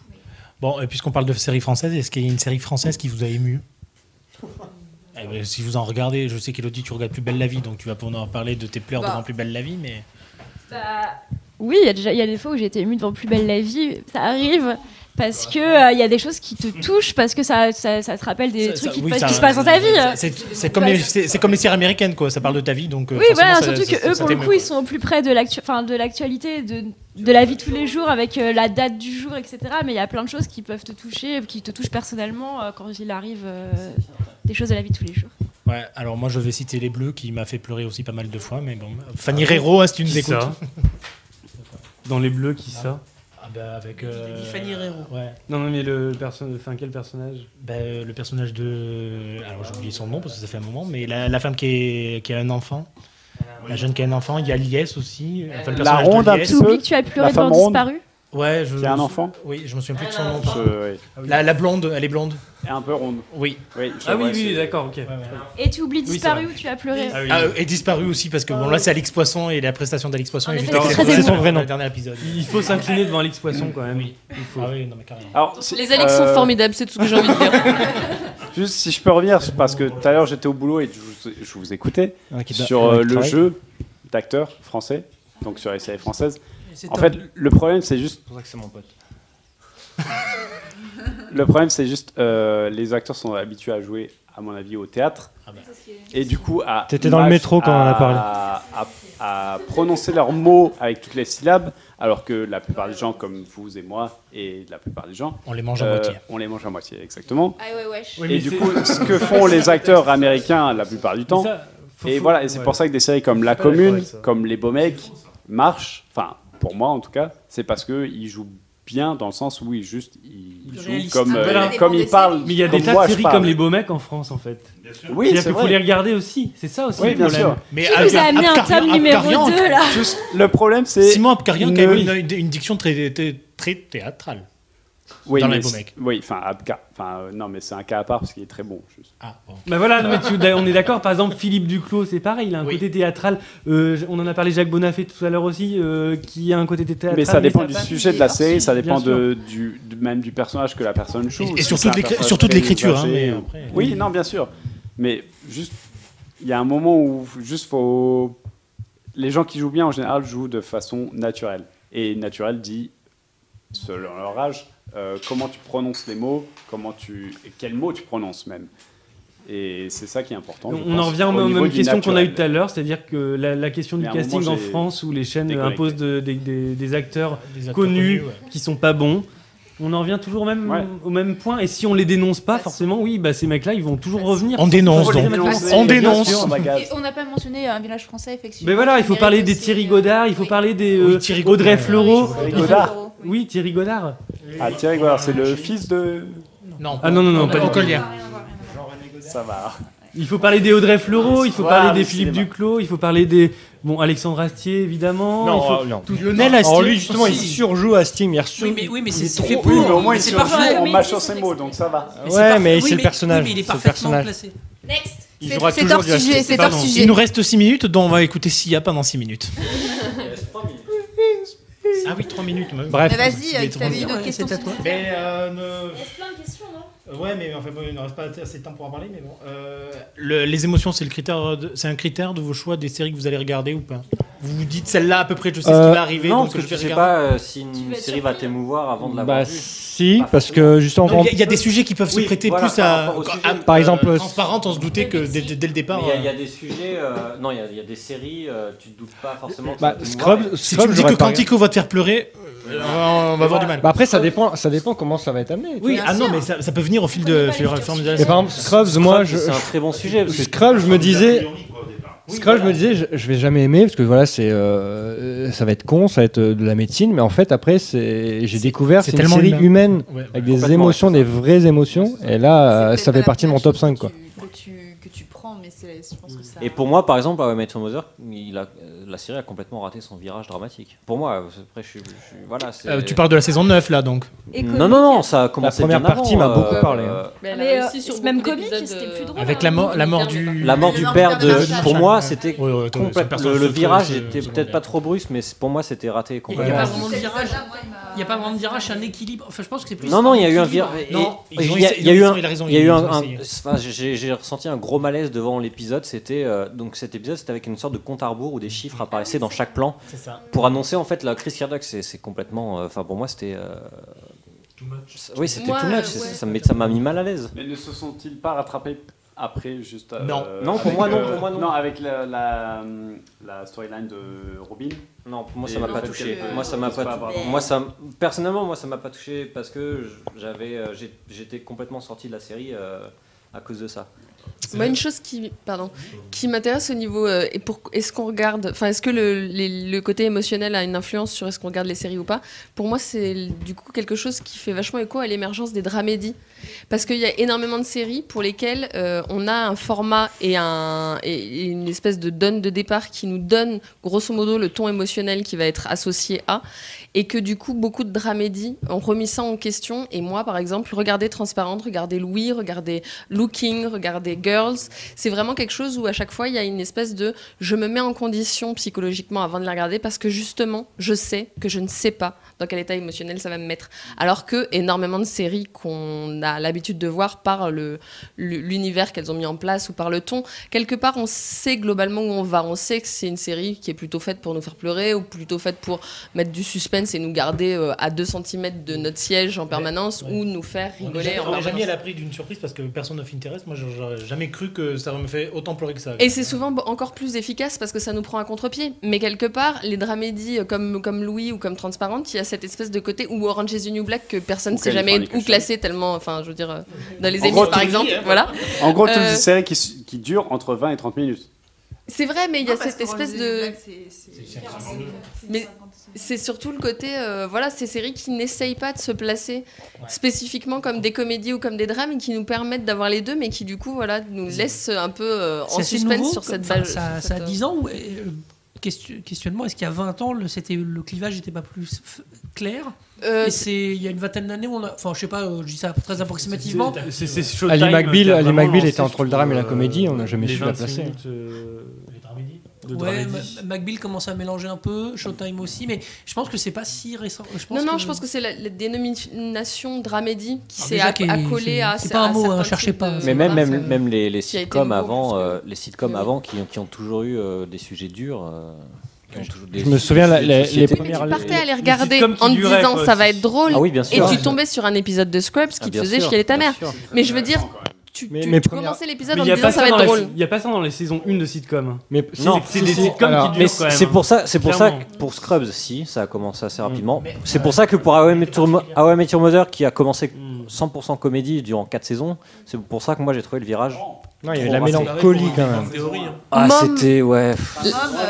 S4: Bon, et puisqu'on parle de séries françaises, est-ce qu'il y a une série française qui vous a ému? [LAUGHS] Eh ben, Si vous en regardez, je sais qu'Elodie, tu regardes Plus belle la vie, donc tu vas pouvoir en parler de tes pleurs
S2: Bah.
S4: devant Plus belle la vie, mais.
S9: Bah, oui, il y a déjà il y a des fois où j'ai été émue devant Plus belle la vie, ça arrive parce que euh, il y a des choses qui te touchent parce que ça, ça, ça te rappelle des
S4: Ça-
S9: trucs
S4: ça-
S9: qui, te
S4: oui,
S9: passent-
S4: ça-
S9: qui se passent dans ta vie.
S4: C'est comme, les- comme séries américaines, quoi. Ça parle de ta vie, donc. euh,
S9: Oui, voilà, surtout
S4: ça-
S9: que eux,
S4: ça
S9: pour le coup, ils sont au plus près de l'actu- enfin, de l'actualité, de, de la vie de tous les jours, avec euh, la date du jour, etc. Mais il y a plein de choses qui peuvent te toucher, qui te touchent personnellement euh, quand il arrive euh, des choses de la vie de tous les jours.
S4: Ouais, alors moi je vais citer Les Bleus qui m'a fait pleurer aussi pas mal de fois, mais bon. Fanny Rero, hein, si tu nous écoutes.
S11: Dans les bleus, qui ça
S4: Ah bah avec. euh,
S8: Fanny Rero.
S4: Ouais.
S11: Non, non, mais le perso- enfin, quel personnage?
S4: Bah, euh, le personnage de. Alors j'ai oublié son nom parce que ça fait un moment, mais la, la femme qui, est, qui a un enfant. La jeune qui a un enfant, il y a Lies aussi. Enfin, le
S16: La
S4: personnage de
S16: ronde un petit
S9: Tu
S16: peu.
S9: que tu as pleuré devant
S16: ronde.
S9: Disparu?
S4: Ouais, je.
S16: Qui a un enfant
S4: Oui, je me souviens plus de son nom.
S16: Je- oui.
S4: La, la blonde, elle est blonde.
S16: Et un peu ronde.
S4: Oui.
S16: Oui, je
S11: Ah oui,
S16: vois,
S11: oui,
S16: c'est-
S11: d'accord, ok.
S9: Et tu oublies
S4: Oui,
S9: disparu où tu as pleuré.
S4: Ah, et disparu aussi parce que bon là c'est Alix Poisson et la prestation d'Alix Poisson
S9: En
S4: est
S9: effet,
S4: juste
S9: c'est
S4: excellente.
S9: très
S4: C'est son vrai nom. Le dernier épisode.
S11: Il faut s'incliner devant Alix Poisson quand même.
S4: Oui.
S11: Il faut.
S4: Ah oui, non mais carrément.
S16: Alors,
S7: Les Alix sont
S16: euh,
S7: formidables, c'est tout ce que j'ai envie de dire. [LAUGHS]
S16: Juste si je peux revenir, parce que tout à l'heure j'étais au boulot et je vous, je vous écoutais sur euh, le jeu d'acteurs français, donc sur les séries françaises.
S8: C'est
S16: En fait, le problème c'est juste.
S1: C'est pour ça que c'est mon pote. [LAUGHS]
S16: Le problème c'est juste euh, les acteurs sont habitués à jouer, à mon avis, au théâtre. Et du coup, à
S1: T'étais dans le métro quand on en a parlé.
S16: À, à- à prononcer leurs mots avec toutes les syllabes, alors que la plupart des gens, comme vous et moi, et la plupart des gens, euh,
S4: On les mange à moitié.
S16: On les mange à moitié, exactement.
S10: Ah ouais, wesh.
S11: Oui,
S16: et du coup, [LAUGHS] ce que font les acteurs américains la plupart du temps,
S11: ça, faut-
S16: et
S11: faut-
S16: voilà, et c'est
S11: ouais.
S16: pour ça que des séries comme La Commune, comme Les Beaux Mecs marchent, enfin, pour moi en tout cas, c'est parce qu'ils jouent bien dans le sens où ils juste jouent
S8: Réaliste.
S16: comme,
S8: Ah,
S16: euh,
S8: voilà.
S16: comme ils parlent.
S11: Mais il y a des tas
S16: moi,
S11: de séries
S16: parle.
S11: comme Les Beaux Mecs en France en fait.
S16: Oui,
S11: C'est-à-dire
S16: c'est
S11: qu'il faut les regarder aussi. C'est ça aussi
S16: Oui,
S11: le
S16: bien
S11: problème.
S16: sûr.
S4: Mais
S9: Qui vous a amené un tome numéro 2 là
S16: Juste, le problème c'est.
S4: Simon Abkarian qui a
S16: ne-
S4: une, une, une diction très, très, très théâtrale.
S16: Oui,
S4: dans
S16: mais. Oui, enfin, Abka- enfin, euh, non, mais c'est un cas à part parce qu'il est très bon. Juste.
S4: Ah, bon.
S11: Bah voilà, non, mais tu- on est d'accord. Par exemple, Philippe Duclos, c'est pareil, il a un
S4: Oui.
S11: côté théâtral. Euh, on en a parlé Jacques Bonafé tout à l'heure aussi, euh, qui a un côté théâtral.
S16: Mais ça dépend du sujet de la série, ça dépend de, du, même du personnage que la personne joue.
S4: Et- et surtout de l'écriture, hein, après-
S16: Oui, non, bien sûr. Mais juste, il y a un moment où juste faut. Les gens qui jouent bien en général jouent de façon naturelle. Et naturelle dit, selon leur âge, euh, comment tu prononces les mots, comment tu, et quels mots tu prononces même. Et c'est ça qui est important.
S11: On en revient
S16: au
S11: aux mêmes questions qu'on a eues tout à l'heure, c'est-à-dire que la, la question du casting
S16: moment,
S11: en France où les chaînes
S16: déconnecté.
S11: imposent de- des- acteurs
S4: Des acteurs
S11: connus
S4: connus, ouais.
S11: qui sont pas bons. On en revient toujours au même,
S16: Ouais.
S11: au même point. Et si on les dénonce pas, forcément, oui, bah, ces mecs-là, ils vont toujours revenir.
S4: On dénonce donc. On dénonce.
S10: Et on n'a pas mentionné un village français, effectivement.
S11: Mais voilà, il faut parler des Thierry
S10: euh,
S11: Godard, il faut parler des euh,
S4: Oui, Thierry
S11: Audrey
S4: Godard.
S11: Fleurot. Il faut-. Oui, Thierry Godard.
S16: Ah, Thierry Godard, c'est le fils de.
S4: Non,
S11: Ah non, non, non, pas du tout.
S16: Ça va.
S11: Il faut parler des Audrey Fleurot, il faut
S16: Voilà,
S11: parler des Philippe
S16: cinéma.
S11: Duclos, il faut parler des bon Alexandre Astier évidemment. il faut-
S1: Non, non.
S11: tout-
S4: Lionel
S1: Alors
S4: Astier.
S1: lui justement il surjoue à Steam, il surjoue.
S8: Oui, mais, oui, mais c'est
S1: il est trop-
S8: fait
S16: Oui,
S8: pour.
S16: mais au moins il
S8: c'est
S16: surjoue
S8: parfait.
S16: en
S8: Mais-
S16: mâchant ses mots, donc ça va.
S8: mais
S1: Ouais, mais
S8: Oui,
S1: c'est le personnage,
S8: Oui, mais il est
S1: c'est le
S8: parfaitement
S1: personnage.
S8: placé.
S10: Next.
S1: Il
S10: C'est
S1: jouera
S10: c'est
S1: toujours
S10: hors
S1: Astier.
S10: sujet, c'est
S4: Il
S10: sujet.
S4: nous reste 6 minutes, dont on va écouter Sia pendant 6 minutes. [LAUGHS] Ah oui, 3 minutes.
S1: Bref.
S10: Vas-y, euh, tu avais
S4: bien.
S10: une autre
S8: Ouais,
S10: question.
S8: c'est à toi.
S10: s'il te plaît.
S4: Mais euh, ne-
S9: Il reste plein de questions, non
S4: Ouais, mais enfin, bon, il ne reste pas assez de temps pour en parler, mais bon. Euh, le- les émotions, c'est le critère, de- c'est un critère de vos choix des séries que vous allez regarder ou pas Vous vous dites celle-là à peu près, je sais ce qui
S1: Euh,
S4: va arriver,
S5: Non,
S4: donc
S5: parce que
S4: je vais
S5: sais pas euh, si une série va t'émouvoir avant de l'avoir
S1: Bah
S5: vue.
S1: si,
S5: Pas
S1: parce que justement
S4: Il y, a- il y a des sujets qui peuvent
S5: Oui,
S4: se prêter
S5: voilà,
S4: plus
S5: par
S4: à,
S5: rapport au
S4: à-
S5: sujet.
S4: à-
S1: Par exemple,
S4: euh, transparente, on se doutait que dès, dès le départ.
S5: Il y a- il y, a
S4: euh,
S5: des sujets, euh, non, il y a- il y, a des séries, euh, tu te doutes pas forcément.
S1: bah, Scrubs,
S4: si tu me dis que Quantico va te faire pleurer, euh, on va avoir du mal.
S1: Bah après ça dépend, ça dépend comment ça va être amené.
S4: oui, ah non, mais ça, ça peut venir au fil de, fil- la
S1: par exemple Scrubs, moi je
S5: C'est un très bon sujet. Parce que
S1: Scrubs, je me disais Scrubs, je me disais, je, je vais jamais aimer parce que voilà, c'est, euh, ça va être con, ça va être euh, de la médecine, mais en fait après, c'est, j'ai découvert
S4: c'est
S1: c'est une
S4: tellement
S1: série
S4: humain.
S1: humaine
S4: Ouais,
S1: avec des émotions, des vraies émotions, et là, ça fait partie de mon top
S2: l'approche
S1: 5
S2: que
S1: quoi.
S2: tu- Que tu, que je pense que ça.
S5: Et pour moi, par exemple, Met Your Mother, il a, la série a complètement raté son virage dramatique. Pour moi, après, je suis, voilà.
S4: Euh, tu parles de la saison 9 là donc.
S5: Non, non, non, ça a commencé
S1: première
S5: bien
S1: partie m'a beaucoup
S5: euh,
S1: parlé, hein.
S5: euh,
S7: Mais
S9: Mais, euh,
S7: sur
S9: c'est même comique, c'était plus drôle.
S4: Avec la mort, la mort du.
S5: La mort du père de. Pour moi, c'était
S4: Ouais, ouais,
S5: le, virage était peut-être pas trop brusque, mais pour moi, c'était raté
S8: Il n'y a pas vraiment de virage.
S2: il
S8: n'y a pas vraiment de virage, c'est un équilibre. Enfin, je pense que c'est plus.
S5: Non, non, il y a eu un virage. Il y a,
S4: essayé-
S5: il y a
S4: ils
S5: eu un,
S4: il a raison,
S5: il y a
S4: ils
S5: eu
S4: ont
S5: un, un-
S4: essayé.
S5: enfin, j'ai ressenti un gros malaise devant l'épisode. C'était euh, donc cet épisode, c'était avec une sorte de compte à rebours où des chiffres apparaissaient dans chaque plan
S4: ça.
S5: pour annoncer en fait la crise cardiaque. C'est complètement. euh, Enfin, pour moi, c'était. euh, Oui, c'était
S7: Ouais,
S5: too much.
S7: ouais.
S5: Ça m'a ça m'a mis mal à l'aise.
S16: Mais ne se sont-ils pas rattrapés après juste euh,
S4: Non.
S5: Non, pour
S16: avec,
S5: moi, non, pour moi, non.
S16: Non, avec la, la, la storyline de Robin.
S5: Non, pour moi ça m'a pas touché. Moi ça m'a pas. Moi ça. Personnellement, moi ça m'a pas touché parce que j'avais, j'étais complètement sorti de la série euh, à cause de ça.
S7: Moi, une chose qui, pardon, qui m'intéresse au niveau euh, et pour est-ce qu'on regarde, enfin, est-ce que le, les- le côté émotionnel a une influence sur est-ce qu'on regarde les séries ou pas? Pour moi, c'est du coup quelque chose qui fait vachement écho à l'émergence des dramédies, parce qu'il y a énormément de séries pour lesquelles euh, on a un format et, un, et une espèce de donne de départ qui nous donne grosso modo le ton émotionnel qui va être associé à, et que du coup beaucoup de dramédies ont remis ça en question. Et moi, par exemple, regardez Transparente, regardez Louis, regardez Looking, regardez Girls, c'est vraiment quelque chose où à chaque fois il y a une espèce de je me mets en condition psychologiquement avant de la regarder parce que justement je sais que je ne sais pas dans quel état émotionnel ça va me mettre. Alors que énormément de séries qu'on a l'habitude de voir par le l'univers qu'elles ont mis en place ou par le ton, quelque part on sait globalement où on va. On sait que c'est une série qui est plutôt faite pour nous faire pleurer ou plutôt faite pour mettre du suspense et nous garder euh, à 2 cm de notre siège en permanence ou nous faire
S4: On
S7: rigoler
S4: jamais-
S7: en
S4: on est
S7: permanence.
S4: jamais à d'une surprise parce que personne ne Interest. Moi, j'aurais jamais cru que ça me fait autant pleurer que ça.
S7: Et c'est souvent encore plus efficace parce que ça nous prend à contre-pied. Mais quelque part, les dramédies euh, comme, comme Louis ou comme Transparente, il y a cette espèce de côté ou Orange is the New Black que personne ne sait jamais où classer tellement, enfin, je veux dire, euh, dans les émissions par exemple, voilà.
S16: En gros, toutes
S7: Euh,
S16: les séries qui, qui durent entre 20 et 30 minutes.
S7: C'est vrai, mais il y a cette espèce de. Mais c'est surtout le côté, euh, voilà, ces séries qui n'essayent pas de se placer spécifiquement comme des comédies ou comme des drames et qui nous permettent d'avoir les deux, mais qui du coup, voilà, nous laissent un peu euh, en suspense
S8: nouveau,
S7: sur cette
S8: enfin,
S7: base.
S8: Ça,
S7: sur
S8: ça a
S7: cette, euh,
S8: 10 ans euh, questionnement, est-ce qu'il y a 20 ans, le, c'était, le clivage n'était pas plus f- clair?
S7: Euh,
S8: Et c'est il y a une vingtaine d'années, on a, enfin je sais pas, euh, je dis ça très approximativement.
S11: C'est- c'est Showtime
S1: Ali McBeal, Ali McBeal était entre le drame et la
S11: je
S1: comédie, on n'a jamais su la
S11: 26
S1: placer.
S11: minutes, euh, de
S8: Ouais, McBeal commence à mélanger un peu, Showtime aussi, mais je pense que c'est pas si récent. Je pense
S7: non, non,
S8: que-
S7: je pense que c'est la, la dénomination dramédie qui
S8: Ah,
S7: s'est accolée
S8: c'est-
S7: à.
S8: c'est pas un mot, hein, cherchez pas.
S7: de-
S5: Mais même, même,
S7: ça-
S5: même les, sitcoms avant, euh, les sitcoms avant qui, ont- qui ont toujours eu euh, des sujets durs. euh,
S1: Je me souviens, la- les- premières-
S7: Tu partais à les regarder en te disant
S11: quoi,
S7: ça va être drôle
S5: Ah oui, bien sûr.
S7: et tu tombais sur un épisode de Scrubs qui
S5: Ah,
S7: te
S5: bien
S7: faisait
S5: sûr,
S7: chialer ta mère. Mais je veux dire, tu,
S1: Mais-
S7: tu-
S1: mais
S7: tu
S1: première-
S7: commençais l'épisode en
S11: il n'y a,
S7: te disant
S11: pas
S7: ça
S11: ça
S7: va
S11: dans
S7: être drôle.
S11: il y a pas ça dans les saisons 1 de sitcom.
S1: Mais
S5: Non,
S11: c'est des
S1: si,
S11: sitcoms
S1: alors-
S11: qui
S5: Mais
S11: durent quand même.
S5: c'est pour ça, c'est pour ça que pour Scrubs, si ça a commencé assez rapidement. C'est pour ça que pour How I Met Your Mo- How I Met Your Mother, qui a commencé 100% comédie durant 4 saisons, c'est pour ça que moi j'ai trouvé le virage.
S1: Non, il y de la mélancolie quand même.
S3: Théorie, hein.
S5: Ah,
S7: Mom-
S5: c'était ouais.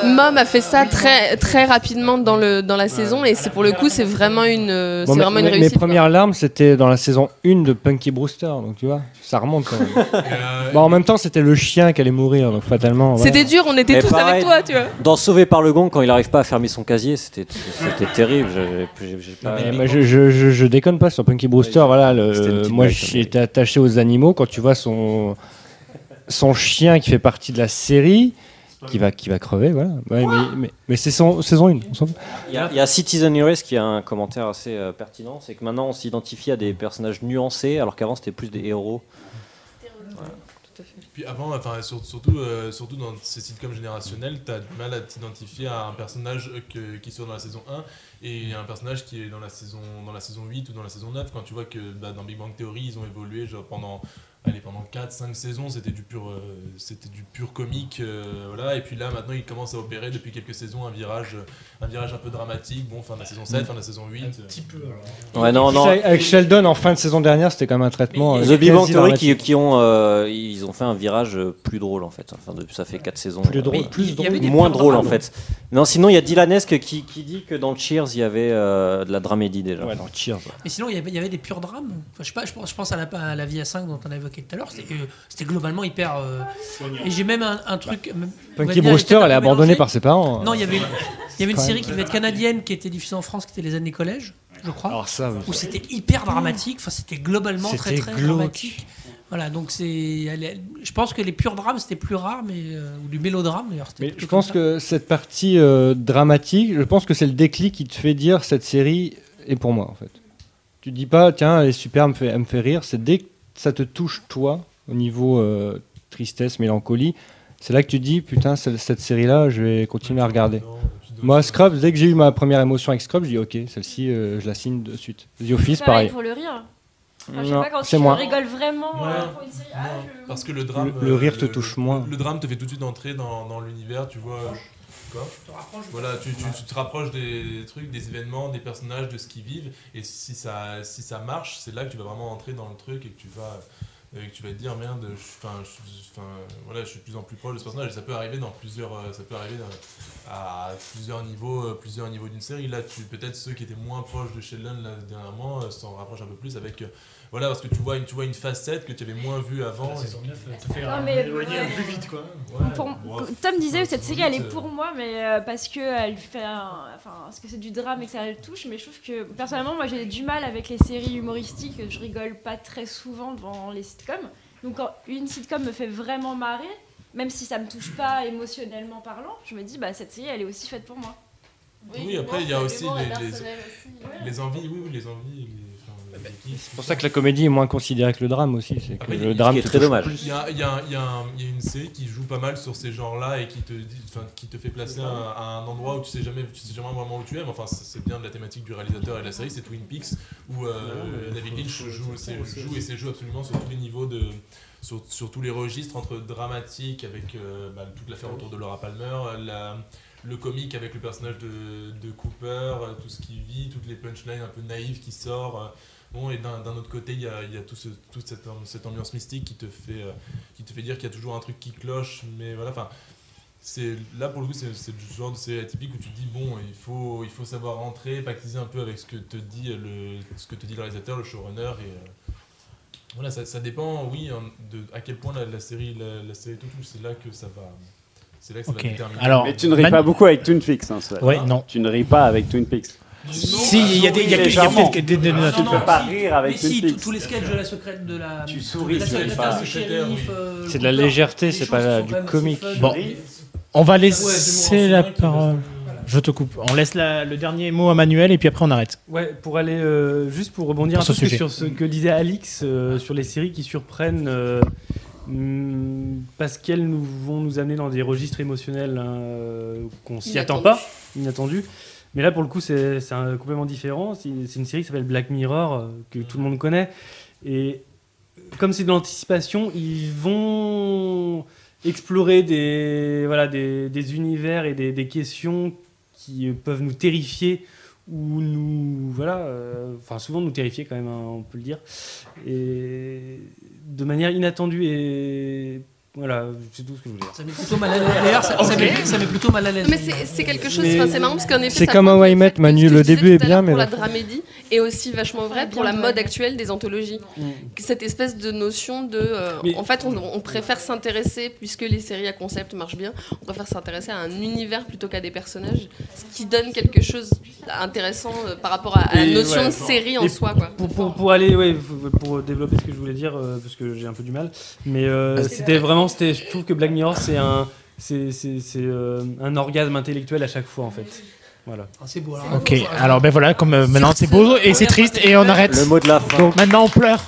S7: Mom a fait ça très très rapidement dans le dans la saison et c'est pour le coup c'est vraiment une euh,
S1: Bon,
S7: c'est
S1: mais-
S7: vraiment une
S1: mes- mes
S7: réussite. quoi.
S1: premières larmes, c'était dans la saison 1 de Punky Brewster, donc tu vois, ça remonte quand même. [LAUGHS]
S3: Euh,
S1: bon, en même temps, c'était le chien qui allait mourir, donc fatalement. voilà.
S7: C'était dur, on était
S5: Mais
S7: tous
S5: pareil,
S7: avec toi, tu vois.
S5: Dans Sauvé par le Gong, quand il n'arrive pas à fermer son casier, c'était c'était terrible. pas-
S1: Mais moi, je, je, je, je déconne pas sur Punky Brewster. voilà, le- moi, été attaché aux animaux. Quand tu vois son, son chien qui fait partie de la série, qui va, qui va crever, voilà. Ouais, mais mais, mais c'est son, saison 1. on s'en fout.
S5: Il y, a, il y a Citizen Heroes qui a un commentaire assez euh, pertinent, c'est que maintenant on s'identifie à des personnages nuancés, alors qu'avant c'était plus des héros.
S3: Puis avant, enfin, sur- surtout, euh, surtout dans ces sitcoms générationnels, tu as du mal à t'identifier à un personnage que- qui soit dans la saison 1 et un personnage qui est dans la saison, dans la saison 8 ou dans la saison 9. Quand tu vois que bah, dans Big Bang Theory, ils ont évolué genre, pendant, allez, pendant 4-5 saisons, c'était du pur, euh, c'était du pur comique. euh, voilà. Et puis là, maintenant, ils commencent à opérer depuis quelques saisons un virage, un virage un peu dramatique. Bon, fin de la saison 7, fin de la saison 8. Un petit
S8: peu,
S5: Ouais, non, non.
S1: Avec- Sheldon en fin de saison dernière, c'était quand même un traitement. euh,
S5: The Big Bang Theory qui, qui ont, euh, ils ont fait un virage plus drôle en fait. Enfin, depuis, ça fait 4 saisons.
S1: Plus drôle, plus
S8: il
S5: moins drôle en fait. Non, sinon il y a Dylanesque qui, qui dit que dans Cheers il y avait euh, de la dramédie déjà.
S1: Ouais, dans Cheers.
S8: Mais sinon, il y avait, il y avait des purs drames. Enfin, je, sais pas, je, pense, je pense à la, à la vie à 5 dont on a évoqué tout à l'heure. C'était euh, c'était globalement hyper. euh, et j'ai même un, un truc. va
S1: Punky Brewster, elle est abandonnée par ses parents.
S8: Non, il y avait, il y avait une série qui devait être canadienne qui était diffusée en France, qui était Les années collège, je crois.
S1: Alors ça, oui.
S8: Où c'était hyper dramatique. Enfin, c'était globalement très très
S1: glauque.
S8: dramatique. Voilà, donc c'est. Je pense que les purs drames c'était plus rare, mais euh, ou du mélodrame d'ailleurs.
S1: Mais je pense que cette partie euh, dramatique, je pense que c'est le déclic qui te fait dire cette série est pour moi en fait. Tu dis pas tiens elle est super, elle me fait, elle me fait rire. C'est dès que ça te touche toi au niveau euh, tristesse, mélancolie, c'est là que tu te dis putain cette, cette série là je vais continuer à regarder. Moi Scrubs, dès que j'ai eu ma première émotion avec Scrubs, je dis ok celle-ci euh, je la signe de suite. The Office pareil.
S9: pour le rire. Enfin, je sais
S1: Non,
S9: pas, quand
S1: c'est
S9: tu
S1: moi.
S9: rigoles vraiment
S3: Ouais.
S9: euh, pour une série. Ah, je-
S3: Parce que le drame.
S1: Le- le rire te touche moins.
S3: Le, drame te fait tout de suite entrer dans, dans l'univers, tu vois. Quoi Voilà, tu, tu- tu te rapproches des trucs, des événements, des personnages, de ce qu'ils vivent. Et si ça, si ça marche, c'est là que tu vas vraiment entrer dans le truc et que tu vas, et que tu vas te dire merde, je, voilà, je suis de plus en plus proche de ce personnage et ça peut arriver dans plusieurs, euh, ça peut arriver dans- à plusieurs niveaux, euh, plusieurs niveaux d'une série. Là, tu peut-être ceux qui étaient moins proches de Sheldon là, dernièrement euh, s'en rapprochent un peu plus avec, euh, voilà, parce que tu vois une, tu vois une facette que tu avais moins vue avant.
S4: La saison
S3: et-
S4: 9, ça fait
S9: Non, mais-
S4: éloigner un peu plus vite, quoi.
S3: Ouais,
S9: Pour- Tom disait que cette série elle est pour moi, mais euh, parce que elle fait un- enfin parce que c'est du drame et que ça le touche. Mais je trouve que personnellement moi j'ai du mal avec les séries humoristiques. Je rigole pas très souvent devant les sitcoms. Donc quand une sitcom me fait vraiment marrer, même si ça me touche pas émotionnellement parlant, je me dis bah cette série elle est aussi faite pour moi.
S3: Oui, après il y a aussi les, les, les envies, oui, oui, les envies. les-.
S1: C'est pour ça que la comédie est moins considérée que le drame aussi. C'est que
S3: Après,
S1: le drame
S5: qui est très dommage.
S3: Il y a, il y a- il y a un- il y a une série qui joue pas mal sur ces genres-là et qui te, dit, enfin, qui te fait placer à, à un endroit où tu sais jamais, tu sais jamais vraiment où tu es. Mais enfin, c'est bien de la thématique du réalisateur et de la série, c'est Twin Peaks où euh, David Lynch joue, et c'est joue absolument sur tous les niveaux de. Sur, sur tous les registres, entre dramatique avec euh, bah, toute l'affaire autour de Laura Palmer, la- le comique avec le personnage de, de Cooper, euh, tout ce qu'il vit, toutes les punchlines un peu naïves qui sortent. Bon, et d'un autre côté, il y a, y a tout ce- toute cette, cette ambiance mystique qui te fait, euh, qui te fait dire qu'il y a toujours un truc qui cloche. Mais voilà, enfin, c'est là pour le coup, c'est le genre de série atypique où tu te dis bon, il faut, il faut savoir rentrer, pactiser un peu avec ce que te dit le, ce que te dit le réalisateur, le showrunner. Et euh, voilà, ça, ça dépend, oui, hein, de à quel point la, la série, la, la série te touche. C'est là que ça va, c'est là que ça va déterminer.
S4: Alors,
S16: Mais tu ne ris pas beaucoup avec Twin Peaks. Hein,
S4: non.
S16: Tu ne ris pas avec Twin Peaks.
S4: Si, il y a des- il y a- il y a
S16: Légèrement.
S4: peut-être des-
S16: Tu peux pas rire avec
S8: Mais si, tous- les sketchs de la secrète de la.
S16: Tu souris,
S8: euh,
S1: C'est de la légèreté,
S8: des
S1: c'est pas du comique.
S4: Bon, on va laisser la parole. Je te coupe. On laisse la- le dernier mot à Manuel et puis après on arrête.
S11: Ouais, pour aller euh, juste pour rebondir
S4: Pour
S11: un
S4: ce
S11: peu
S4: sujet.
S11: sur ce que disait Alix euh, sur les séries qui surprennent euh, hum, parce qu'elles nous vont nous amener dans des registres émotionnels hein, euh, qu'on s'y attend pas, inattendus. Mais là, pour le coup, c'est complètement différent. C'est c'est une série qui s'appelle Black Mirror euh, que tout le monde connaît et comme c'est de l'anticipation, ils vont explorer des, voilà, des, des univers et des, des questions qui euh, peuvent nous terrifier ou nous. Voilà, euh, enfin, souvent nous terrifier quand même, hein, on peut le dire. Et de manière inattendue et. Voilà, c'est tout ce que je voulais dire.
S8: Ça met plutôt mal à l'aise. D'ailleurs, ça, ça met, ça met plutôt mal à l'aise.
S7: Mais c'est quelque chose, c'est marrant parce qu'en effet,
S1: c'est comme
S7: le
S1: Met,
S7: que
S1: Manu, le début est bien, mais
S7: Pour la
S1: la-
S7: dramédie est aussi vachement vrai pour la mode actuelle des anthologies. Cette espèce de notion de. euh,
S11: Mais-
S7: en fait, on, on préfère s'intéresser, puisque les séries à concept marchent bien, on préfère s'intéresser à un univers plutôt qu'à des personnages, ce qui donne quelque chose d'intéressant euh, par rapport à, à la notion
S11: ouais,
S7: de série en soi. Quoi.
S11: Pour, pour, pour aller, ouais, pour développer ce que je voulais dire, euh, parce que j'ai un peu du mal, mais euh, c'était vraiment, c'était, je trouve que Black Mirror, c'est un, c'est, euh, un orgasme intellectuel à chaque fois, en fait. Voilà.
S8: Ah, c'est beau. Alors,
S4: Ok, alors ben voilà, comme euh, maintenant c'est beau et c'est triste et on arrête.
S5: Le mot de la fin.
S4: Donc maintenant on pleure.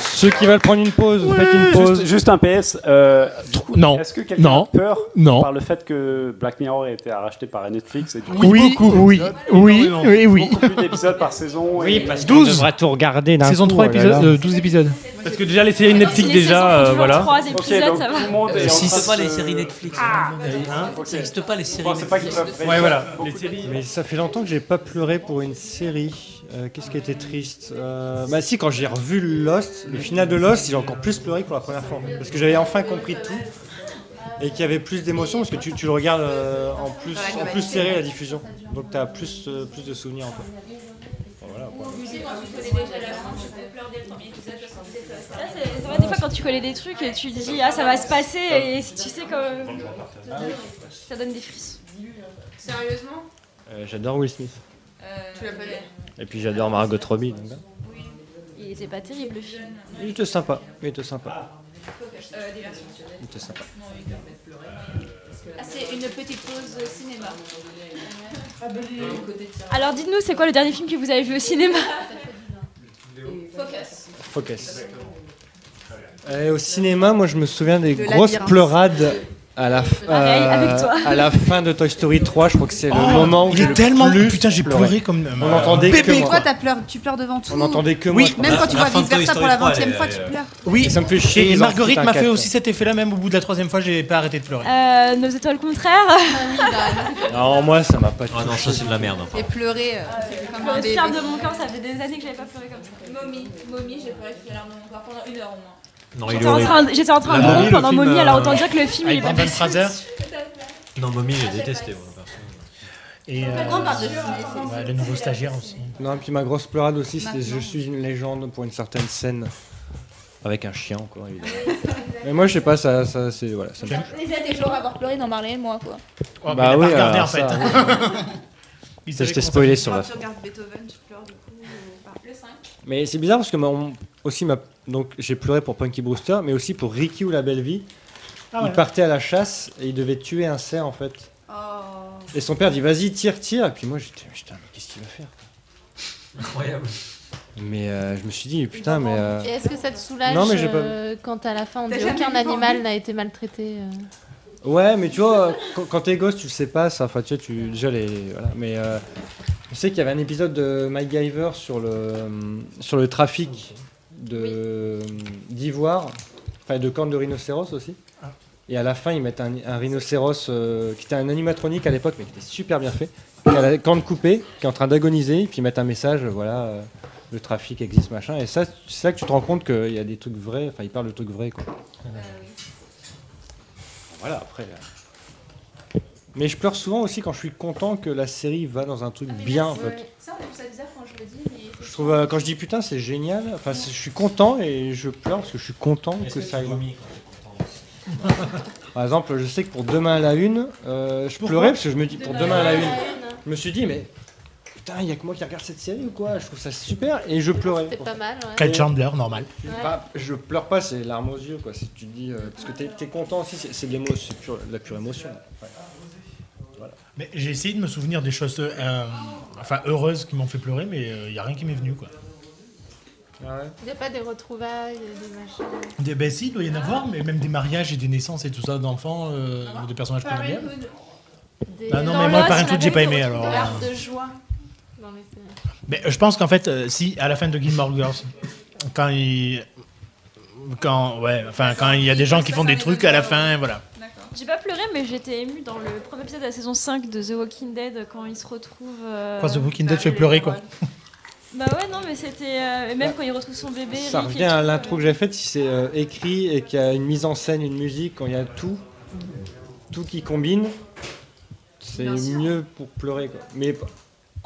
S1: Ceux qui veulent prendre une pause, faites une pause.
S16: Juste, juste un PS. euh,
S4: Non.
S16: Est-ce que quelqu'un
S4: Non.
S16: a peur
S4: Non.
S16: par le fait que Black Mirror ait été racheté par Netflix et du coup,
S4: Oui, oui, oui, oui, oui.
S16: beaucoup plus d'épisodes par saison
S1: Oui,
S16: et-
S1: parce qu'on
S4: 12.
S1: devrait tout regarder d'un
S4: Saison
S1: coup,
S4: 3
S1: oh là
S4: épisodes, euh, 12 épisodes.
S11: Parce que déjà, les séries Netflix,
S9: Si les
S11: déjà, euh, voilà.
S9: trois
S16: Ok,
S9: épisodes,
S16: donc
S9: ça
S16: tout
S9: va.
S16: le monde est
S8: Ça
S16: en
S8: n'existe
S16: train
S8: pas les séries Netflix.
S16: Ah,
S8: Hein. Ça n'existe pas les séries
S16: pas
S8: Netflix.
S11: Ouais, voilà.
S16: beaucoup
S11: Les séries.
S1: Mais ça fait longtemps que j'ai pas pleuré pour une série. Euh, Qu'est-ce qui a été triste Euh, Bah si, quand j'ai revu Lost, le final de Lost, j'ai encore plus pleuré que pour la première fois. Parce que j'avais enfin compris tout. Et qu'il y avait plus d'émotions, parce que tu, tu le regardes euh, en plus, en plus serré la diffusion. Donc tu as plus, euh, plus de souvenirs encore. Bon, voilà, quoi.
S9: Ça, c'est vrai, des fois quand tu connais des trucs et tu te dis ah ça va se passer et tu sais que ça donne des frissons.
S13: Sérieusement?
S1: Euh, J'adore Will Smith.
S13: Tu l'as pas
S1: Et puis j'adore Margot Robbie. donc, hein.
S9: Il était pas terrible le film.
S1: Il était sympa. Il était sympa.
S10: Euh, des versions.
S1: Il était sympa.
S10: Ah, c'est une petite pause cinéma.
S9: Alors dites-nous c'est quoi le dernier film que vous avez vu au cinéma?
S10: Focus.
S1: Focus. Et au cinéma, moi je me souviens des grosses pleurades à la, euh,
S9: avec toi.
S1: à la fin de Toy Story 3. Je crois que c'est le
S4: Oh,
S1: moment où
S4: il
S1: j'ai
S4: est
S1: le
S4: tellement-
S1: plus
S4: putain, j'ai pleuré comme, euh,
S1: On entendait
S4: bébé,
S1: que moi.
S2: pleuré, tu pleures devant tout
S1: On entendait que
S4: Oui.
S1: moi.
S2: Même quand tu
S17: La
S2: vois vice versa pour la
S17: Story
S2: 20 e
S17: 3,
S2: fois, tu pleures.
S4: Oui,
S1: Et ça me fait chier
S4: et Marguerite m'a fait aussi cet effet-là, même au bout de la troisième fois, j'ai pas arrêté de pleurer.
S9: euh, Nos étoiles contraires. [LAUGHS]
S1: Non, moi ça m'a pas
S17: Ah non, ça c'est de la merde. enfin.
S2: Et pleurer euh,
S9: Le sperme de mon corps, ça fait des années que j'avais pas pleuré comme ça.
S10: Mommy, Mommy, j'ai pleuré toutes les larmes de mon corps pendant une heure au moins.
S9: J'étais en train de- j'étais en train
S17: le
S9: pendant
S17: film,
S9: Mommy, alors autant dire que le film, il est pas.
S17: Non, Mommy, j'ai détesté.
S4: Et euh, ouais, le nouveau stagiaire aussi.
S1: Non, et puis ma grosse pleurade aussi, c'était. Je suis une légende pour une certaine scène. Avec un chien, encore, évidemment. [LAUGHS] Mais moi, je sais pas, ça, ça c'est. Voilà, ça me.
S10: Les aides et avoir pleuré dans Marley et moi, quoi.
S4: Oh,
S1: Bah oui,
S4: regardé
S1: alors
S4: en fait.
S1: ça, [LAUGHS] je t'ai spoilé sur la
S2: Quand tu regardes Beethoven, tu pleures du coup. euh, le 5.
S1: Mais c'est bizarre parce que aussi ma, donc j'ai pleuré pour Punky Brewster, mais aussi pour Ricky ou la belle vie.
S4: Ah
S1: il partait à la chasse et il devait tuer un cerf en fait.
S2: Oh.
S1: Et son père dit vas-y tire tire et puis moi j'étais putain mais qu'est-ce qu'il va faire
S17: Incroyable.
S1: Mais euh, je me suis dit putain mais euh,
S14: Et est-ce que ça te soulage
S1: Non, mais j'ai pas-
S14: euh, quand à la fin on dit aucun animal n'a été maltraité euh.
S1: ouais mais tu vois quand, quand t'es gosse tu le sais pas ça enfin tu sais tu déjà les voilà mais euh, je sais qu'il y avait un épisode de MacGyver sur le sur le trafic d'ivoire enfin de cornes de rhinocéros aussi.
S4: Ah.
S1: Et à la fin, ils mettent un, un rhinocéros euh, qui était un animatronique à l'époque, mais qui était super bien fait, qui a la corne coupée, qui est en train d'agoniser, et puis ils mettent un message, euh, voilà, euh, le trafic existe, machin. Et ça, c'est ça que tu te rends compte qu'il y a des trucs vrais, enfin, ils parlent de trucs vrais, quoi. Voilà, après. Mais je pleure souvent aussi quand je suis content que la série va dans un truc bien, en fait.
S10: Ça, on trouve ça bizarre quand je le dis, mais.
S1: Je trouve, euh, quand je dis putain, c'est génial. Enfin, je suis content et je pleure parce que je suis content que
S17: que
S1: ça aille. [LAUGHS] Par exemple, je sais que pour demain à la une, euh, je pleurais parce que je me dis pour demain à la une, je me suis dit mais putain, il y a que moi qui regarde cette série ou quoi? Je trouve ça super et je pleurais.
S14: C'était pas mal, ouais.
S4: Kyle Chandler, normal.
S1: Bah, je pleure pas, c'est larmes aux yeux quoi. Si tu dis euh, parce que t'es es content aussi, c'est- de la pure émotion. Ouais.
S4: Mais j'ai essayé de me souvenir des choses euh, enfin, heureuses qui m'ont fait pleurer, mais il n'y a rien qui m'est venu. Quoi.
S1: Ah
S14: Il n'y a pas des retrouvailles, des machins.
S4: Des, ben si, il doit y en avoir, mais même des mariages et des naissances et tout ça d'enfants, euh, ou de personnages qu'on aime bien. Ah non, mais moi, Parenthood, j'ai pas aimé, alors,
S14: de joie dans les séries.
S4: Mais euh, je pense qu'en fait, euh, si à la fin de Gilmore Girls, quand il, quand ouais, enfin quand il y a des gens qui font des trucs à la fin, voilà.
S9: J'ai pas pleuré, mais j'étais émue dans le premier épisode de la saison 5 de The Walking Dead quand ils se retrouvent. euh,
S4: Quoi, The Walking Dead fait pleurer quoi.
S9: Bah ouais, non, mais c'était. euh, et même quand il retrouve son bébé.
S1: Ça revient à l'intro que j'ai faite, si c'est euh, écrit et qu'il y a une mise en scène, une musique, quand il y a tout, tout qui combine, c'est mieux pour pleurer. Quoi. Mais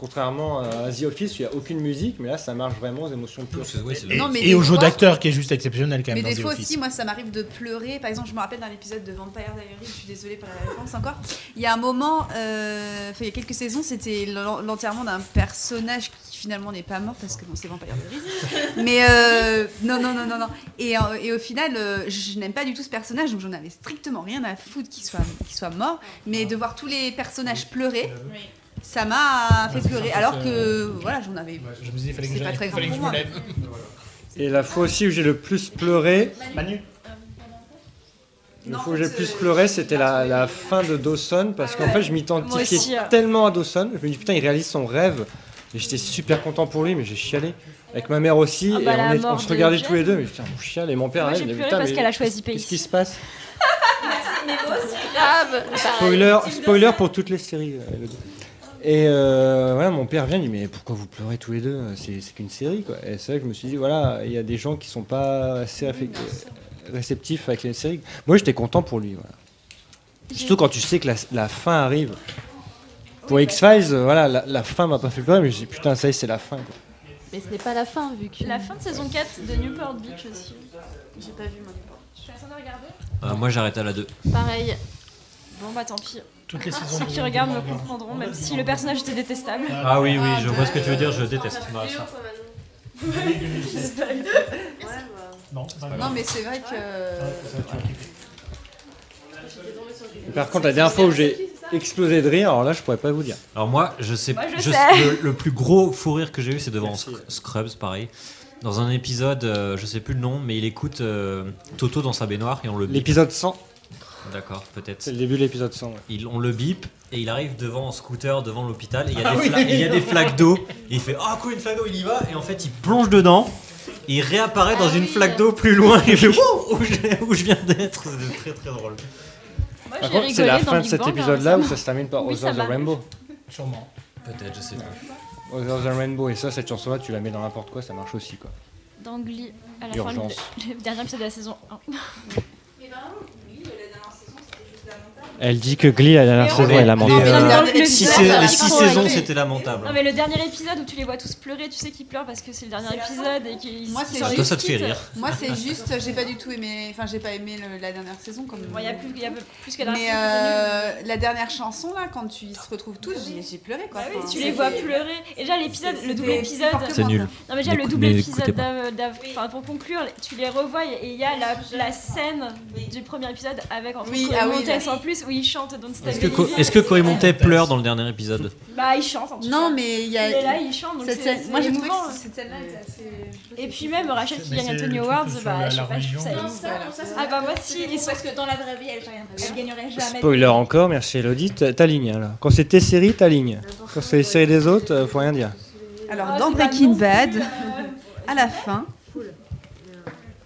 S1: contrairement à The Office, il n'y a aucune musique, mais là ça marche vraiment aux émotions pures.
S4: Et,
S2: Non, mais
S4: et
S2: des
S4: au jeu d'acteur qui est juste exceptionnel quand
S2: Mais
S4: même
S2: des
S4: dans The
S2: fois aussi, moi, ça m'arrive de pleurer. Par exemple, je me rappelle d'un épisode de Vampire Diaries, je suis désolée pour la référence encore. Il y a un moment, euh, il y a quelques saisons, c'était l'en- l'enterrement d'un personnage qui finalement n'est pas mort parce que bon, c'est Vampire Diaries. Mais euh, non, non, non, non, non. Et, euh, et au final, euh, je n'aime pas du tout ce personnage, donc j'en avais strictement rien à foutre qu'il soit, qu'il soit mort. Mais de voir tous les personnages pleurer. Ça m'a fait pleurer, alors que voilà, j'en avais.
S4: Je me disais, fallait que
S2: c'est pas très
S4: fallait
S2: grave
S4: que
S2: pour
S4: je me
S2: moi.
S4: lève. [LAUGHS]
S1: Et la fois aussi où j'ai le plus pleuré,
S4: Manu
S1: la fois où j'ai le plus pleuré, c'était la, la fin de Dawson, parce qu'en fait je m'identifiais
S9: aussi, hein.
S1: tellement à Dawson, je me dis putain il réalise son rêve, et j'étais super content pour lui, mais j'ai chialé. Avec ma mère aussi,
S9: Ah
S1: et
S9: bah,
S1: on, est- se regardait tous les deux, mais putain on chiale, et mon père
S9: Moi,
S1: il dit,
S9: pleuré
S1: putain,
S9: parce
S1: mais
S9: qu'elle a choisi
S1: Qu'est-ce qui se passe [LAUGHS]
S14: Grave.
S1: Spoiler, spoiler pour toutes les séries. euh. Et euh, voilà, mon père vient, il dit mais pourquoi vous pleurez tous les deux? C'est qu'une série quoi. Et c'est vrai que je me suis dit voilà, il y a des gens qui sont pas assez réceptifs avec les séries. Moi j'étais content pour lui. Voilà. Surtout quand tu sais que la, la fin arrive. Pour X-Files, euh, voilà, la, la fin m'a pas fait pleurer, mais je dis putain, ça y est, c'est la fin. Quoi.
S14: Mais ce n'est pas la fin, vu que.
S9: La fin de saison 4 de Newport Beach aussi.
S2: J'ai pas vu moi.
S9: Personne n'a regardé
S17: Euh, moi, j'arrête à la 2.
S14: Pareil.
S9: Bon bah tant pix.
S4: Toutes les saisons
S9: Ceux qui regardent me comprendront, même si le personnage était détestable.
S17: Ah oui, oui, je vois ce que tu veux dire, je déteste.
S4: Non, [LAUGHS] c'est pas
S2: Non, mais c'est vrai que.
S1: Par contre, la dernière fois où j'ai explosé de rire, alors là, je pourrais pas vous dire.
S17: Alors moi, je sais,
S9: Moi, je
S17: je-
S9: sais.
S17: Le, le plus gros fou rire que j'ai eu, c'est devant Sc- Scrubs, pareil. Dans un épisode, euh, je sais plus le nom, mais il écoute euh, Toto dans sa baignoire et on le.
S1: L'épisode 100,
S17: D'accord, peut-être.
S1: c'est le début de l'épisode 100. ouais.
S17: Il- on le bip et il arrive devant en scooter devant l'hôpital et il y a
S4: Ah
S17: des,
S4: oui.
S17: fla- et il y a des flaques d'eau et il fait ah cool une flaque d'eau il y va et en fait il plonge dedans et il réapparaît dans une flaque d'eau plus loin et il fait Wouh, où, je, où je viens d'être c'est très très drôle
S9: Moi
S1: Par contre, c'est la fin de cet
S9: Bang,
S1: épisode-là
S9: hein,
S1: où ça se termine par
S9: Oui,
S1: Other the. Rainbow.
S4: Sûrement.
S17: peut-être je sais pas
S1: Other the Rainbow, et ça, cette chanson-là, tu la mets dans n'importe quoi, ça marche aussi. quoi.
S9: dans Glee, à la fin, [LAUGHS] le dernier épisode de la saison 1. [LAUGHS]
S1: Elle dit que Glee, la dernière saison,
S9: on-
S1: est lamentable.
S17: les
S9: le-
S17: six
S9: le-
S17: saisons,
S9: le-
S17: c'était lamentable.
S9: Non mais le dernier épisode où tu les vois tous pleurer, tu sais qu'ils pleurent parce que c'est le dernier épisode et qu'ils
S2: Moi, c'est juste-
S17: Toi, ça te fait rire.
S2: Moi, c'est juste, j'ai pas du tout aimé. Enfin, j'ai pas aimé la dernière saison. Comme...
S9: Il y a plus, il y a plus que la
S2: Mais
S9: dernière saison,
S2: euh, la dernière chanson, là, quand tu ils se retrouvent tous, j'ai- pleuré quoi.
S9: Bah tu les vois pleurer. Et déjà l'épisode, le double épisode.
S2: plus
S17: C'est nul.
S9: Non mais déjà le double
S17: mais
S9: épisode
S17: écoutez pas.
S9: d'Av- d'Av- enfin pour conclure, tu les revois et il y a la, scène du premier épisode avec
S2: ah oui,
S9: Montes
S2: là.
S9: en plus où il chante Don't
S17: Est-ce que. Co- est-ce que Monteith pleure dans le dernier épisode
S9: Bah il chante en tout
S2: Non,
S9: cas.
S2: mais il y a.
S9: Il est là, il chante donc
S2: Cette
S9: c'est
S2: scène-
S9: c'est
S2: Moi, j'ai trouvé
S9: émouvant.
S2: que cette scène-là était assez.
S9: Et puis même Rachel qui
S4: Mais
S9: gagne
S4: c'est
S9: Anthony
S4: le truc
S9: Awards,
S4: sur
S9: bah
S4: la-
S9: je sais
S4: la
S9: pas, je trouve ça
S4: religion.
S9: émouvant. Ah bah moi si, ils sont
S10: Parce que dans la vraie vie, elle, elle gagnerait jamais.
S1: Spoiler encore, merci Elodie, ta ta ligne. hein, là. Quand c'est tes séries, ta ligne. Quand c'est les séries des autres, euh, faut rien dire.
S2: Alors,
S9: Ah,
S2: dans
S9: c'est pas
S2: Breaking
S9: non
S2: Bad,
S9: euh,
S2: à la fin,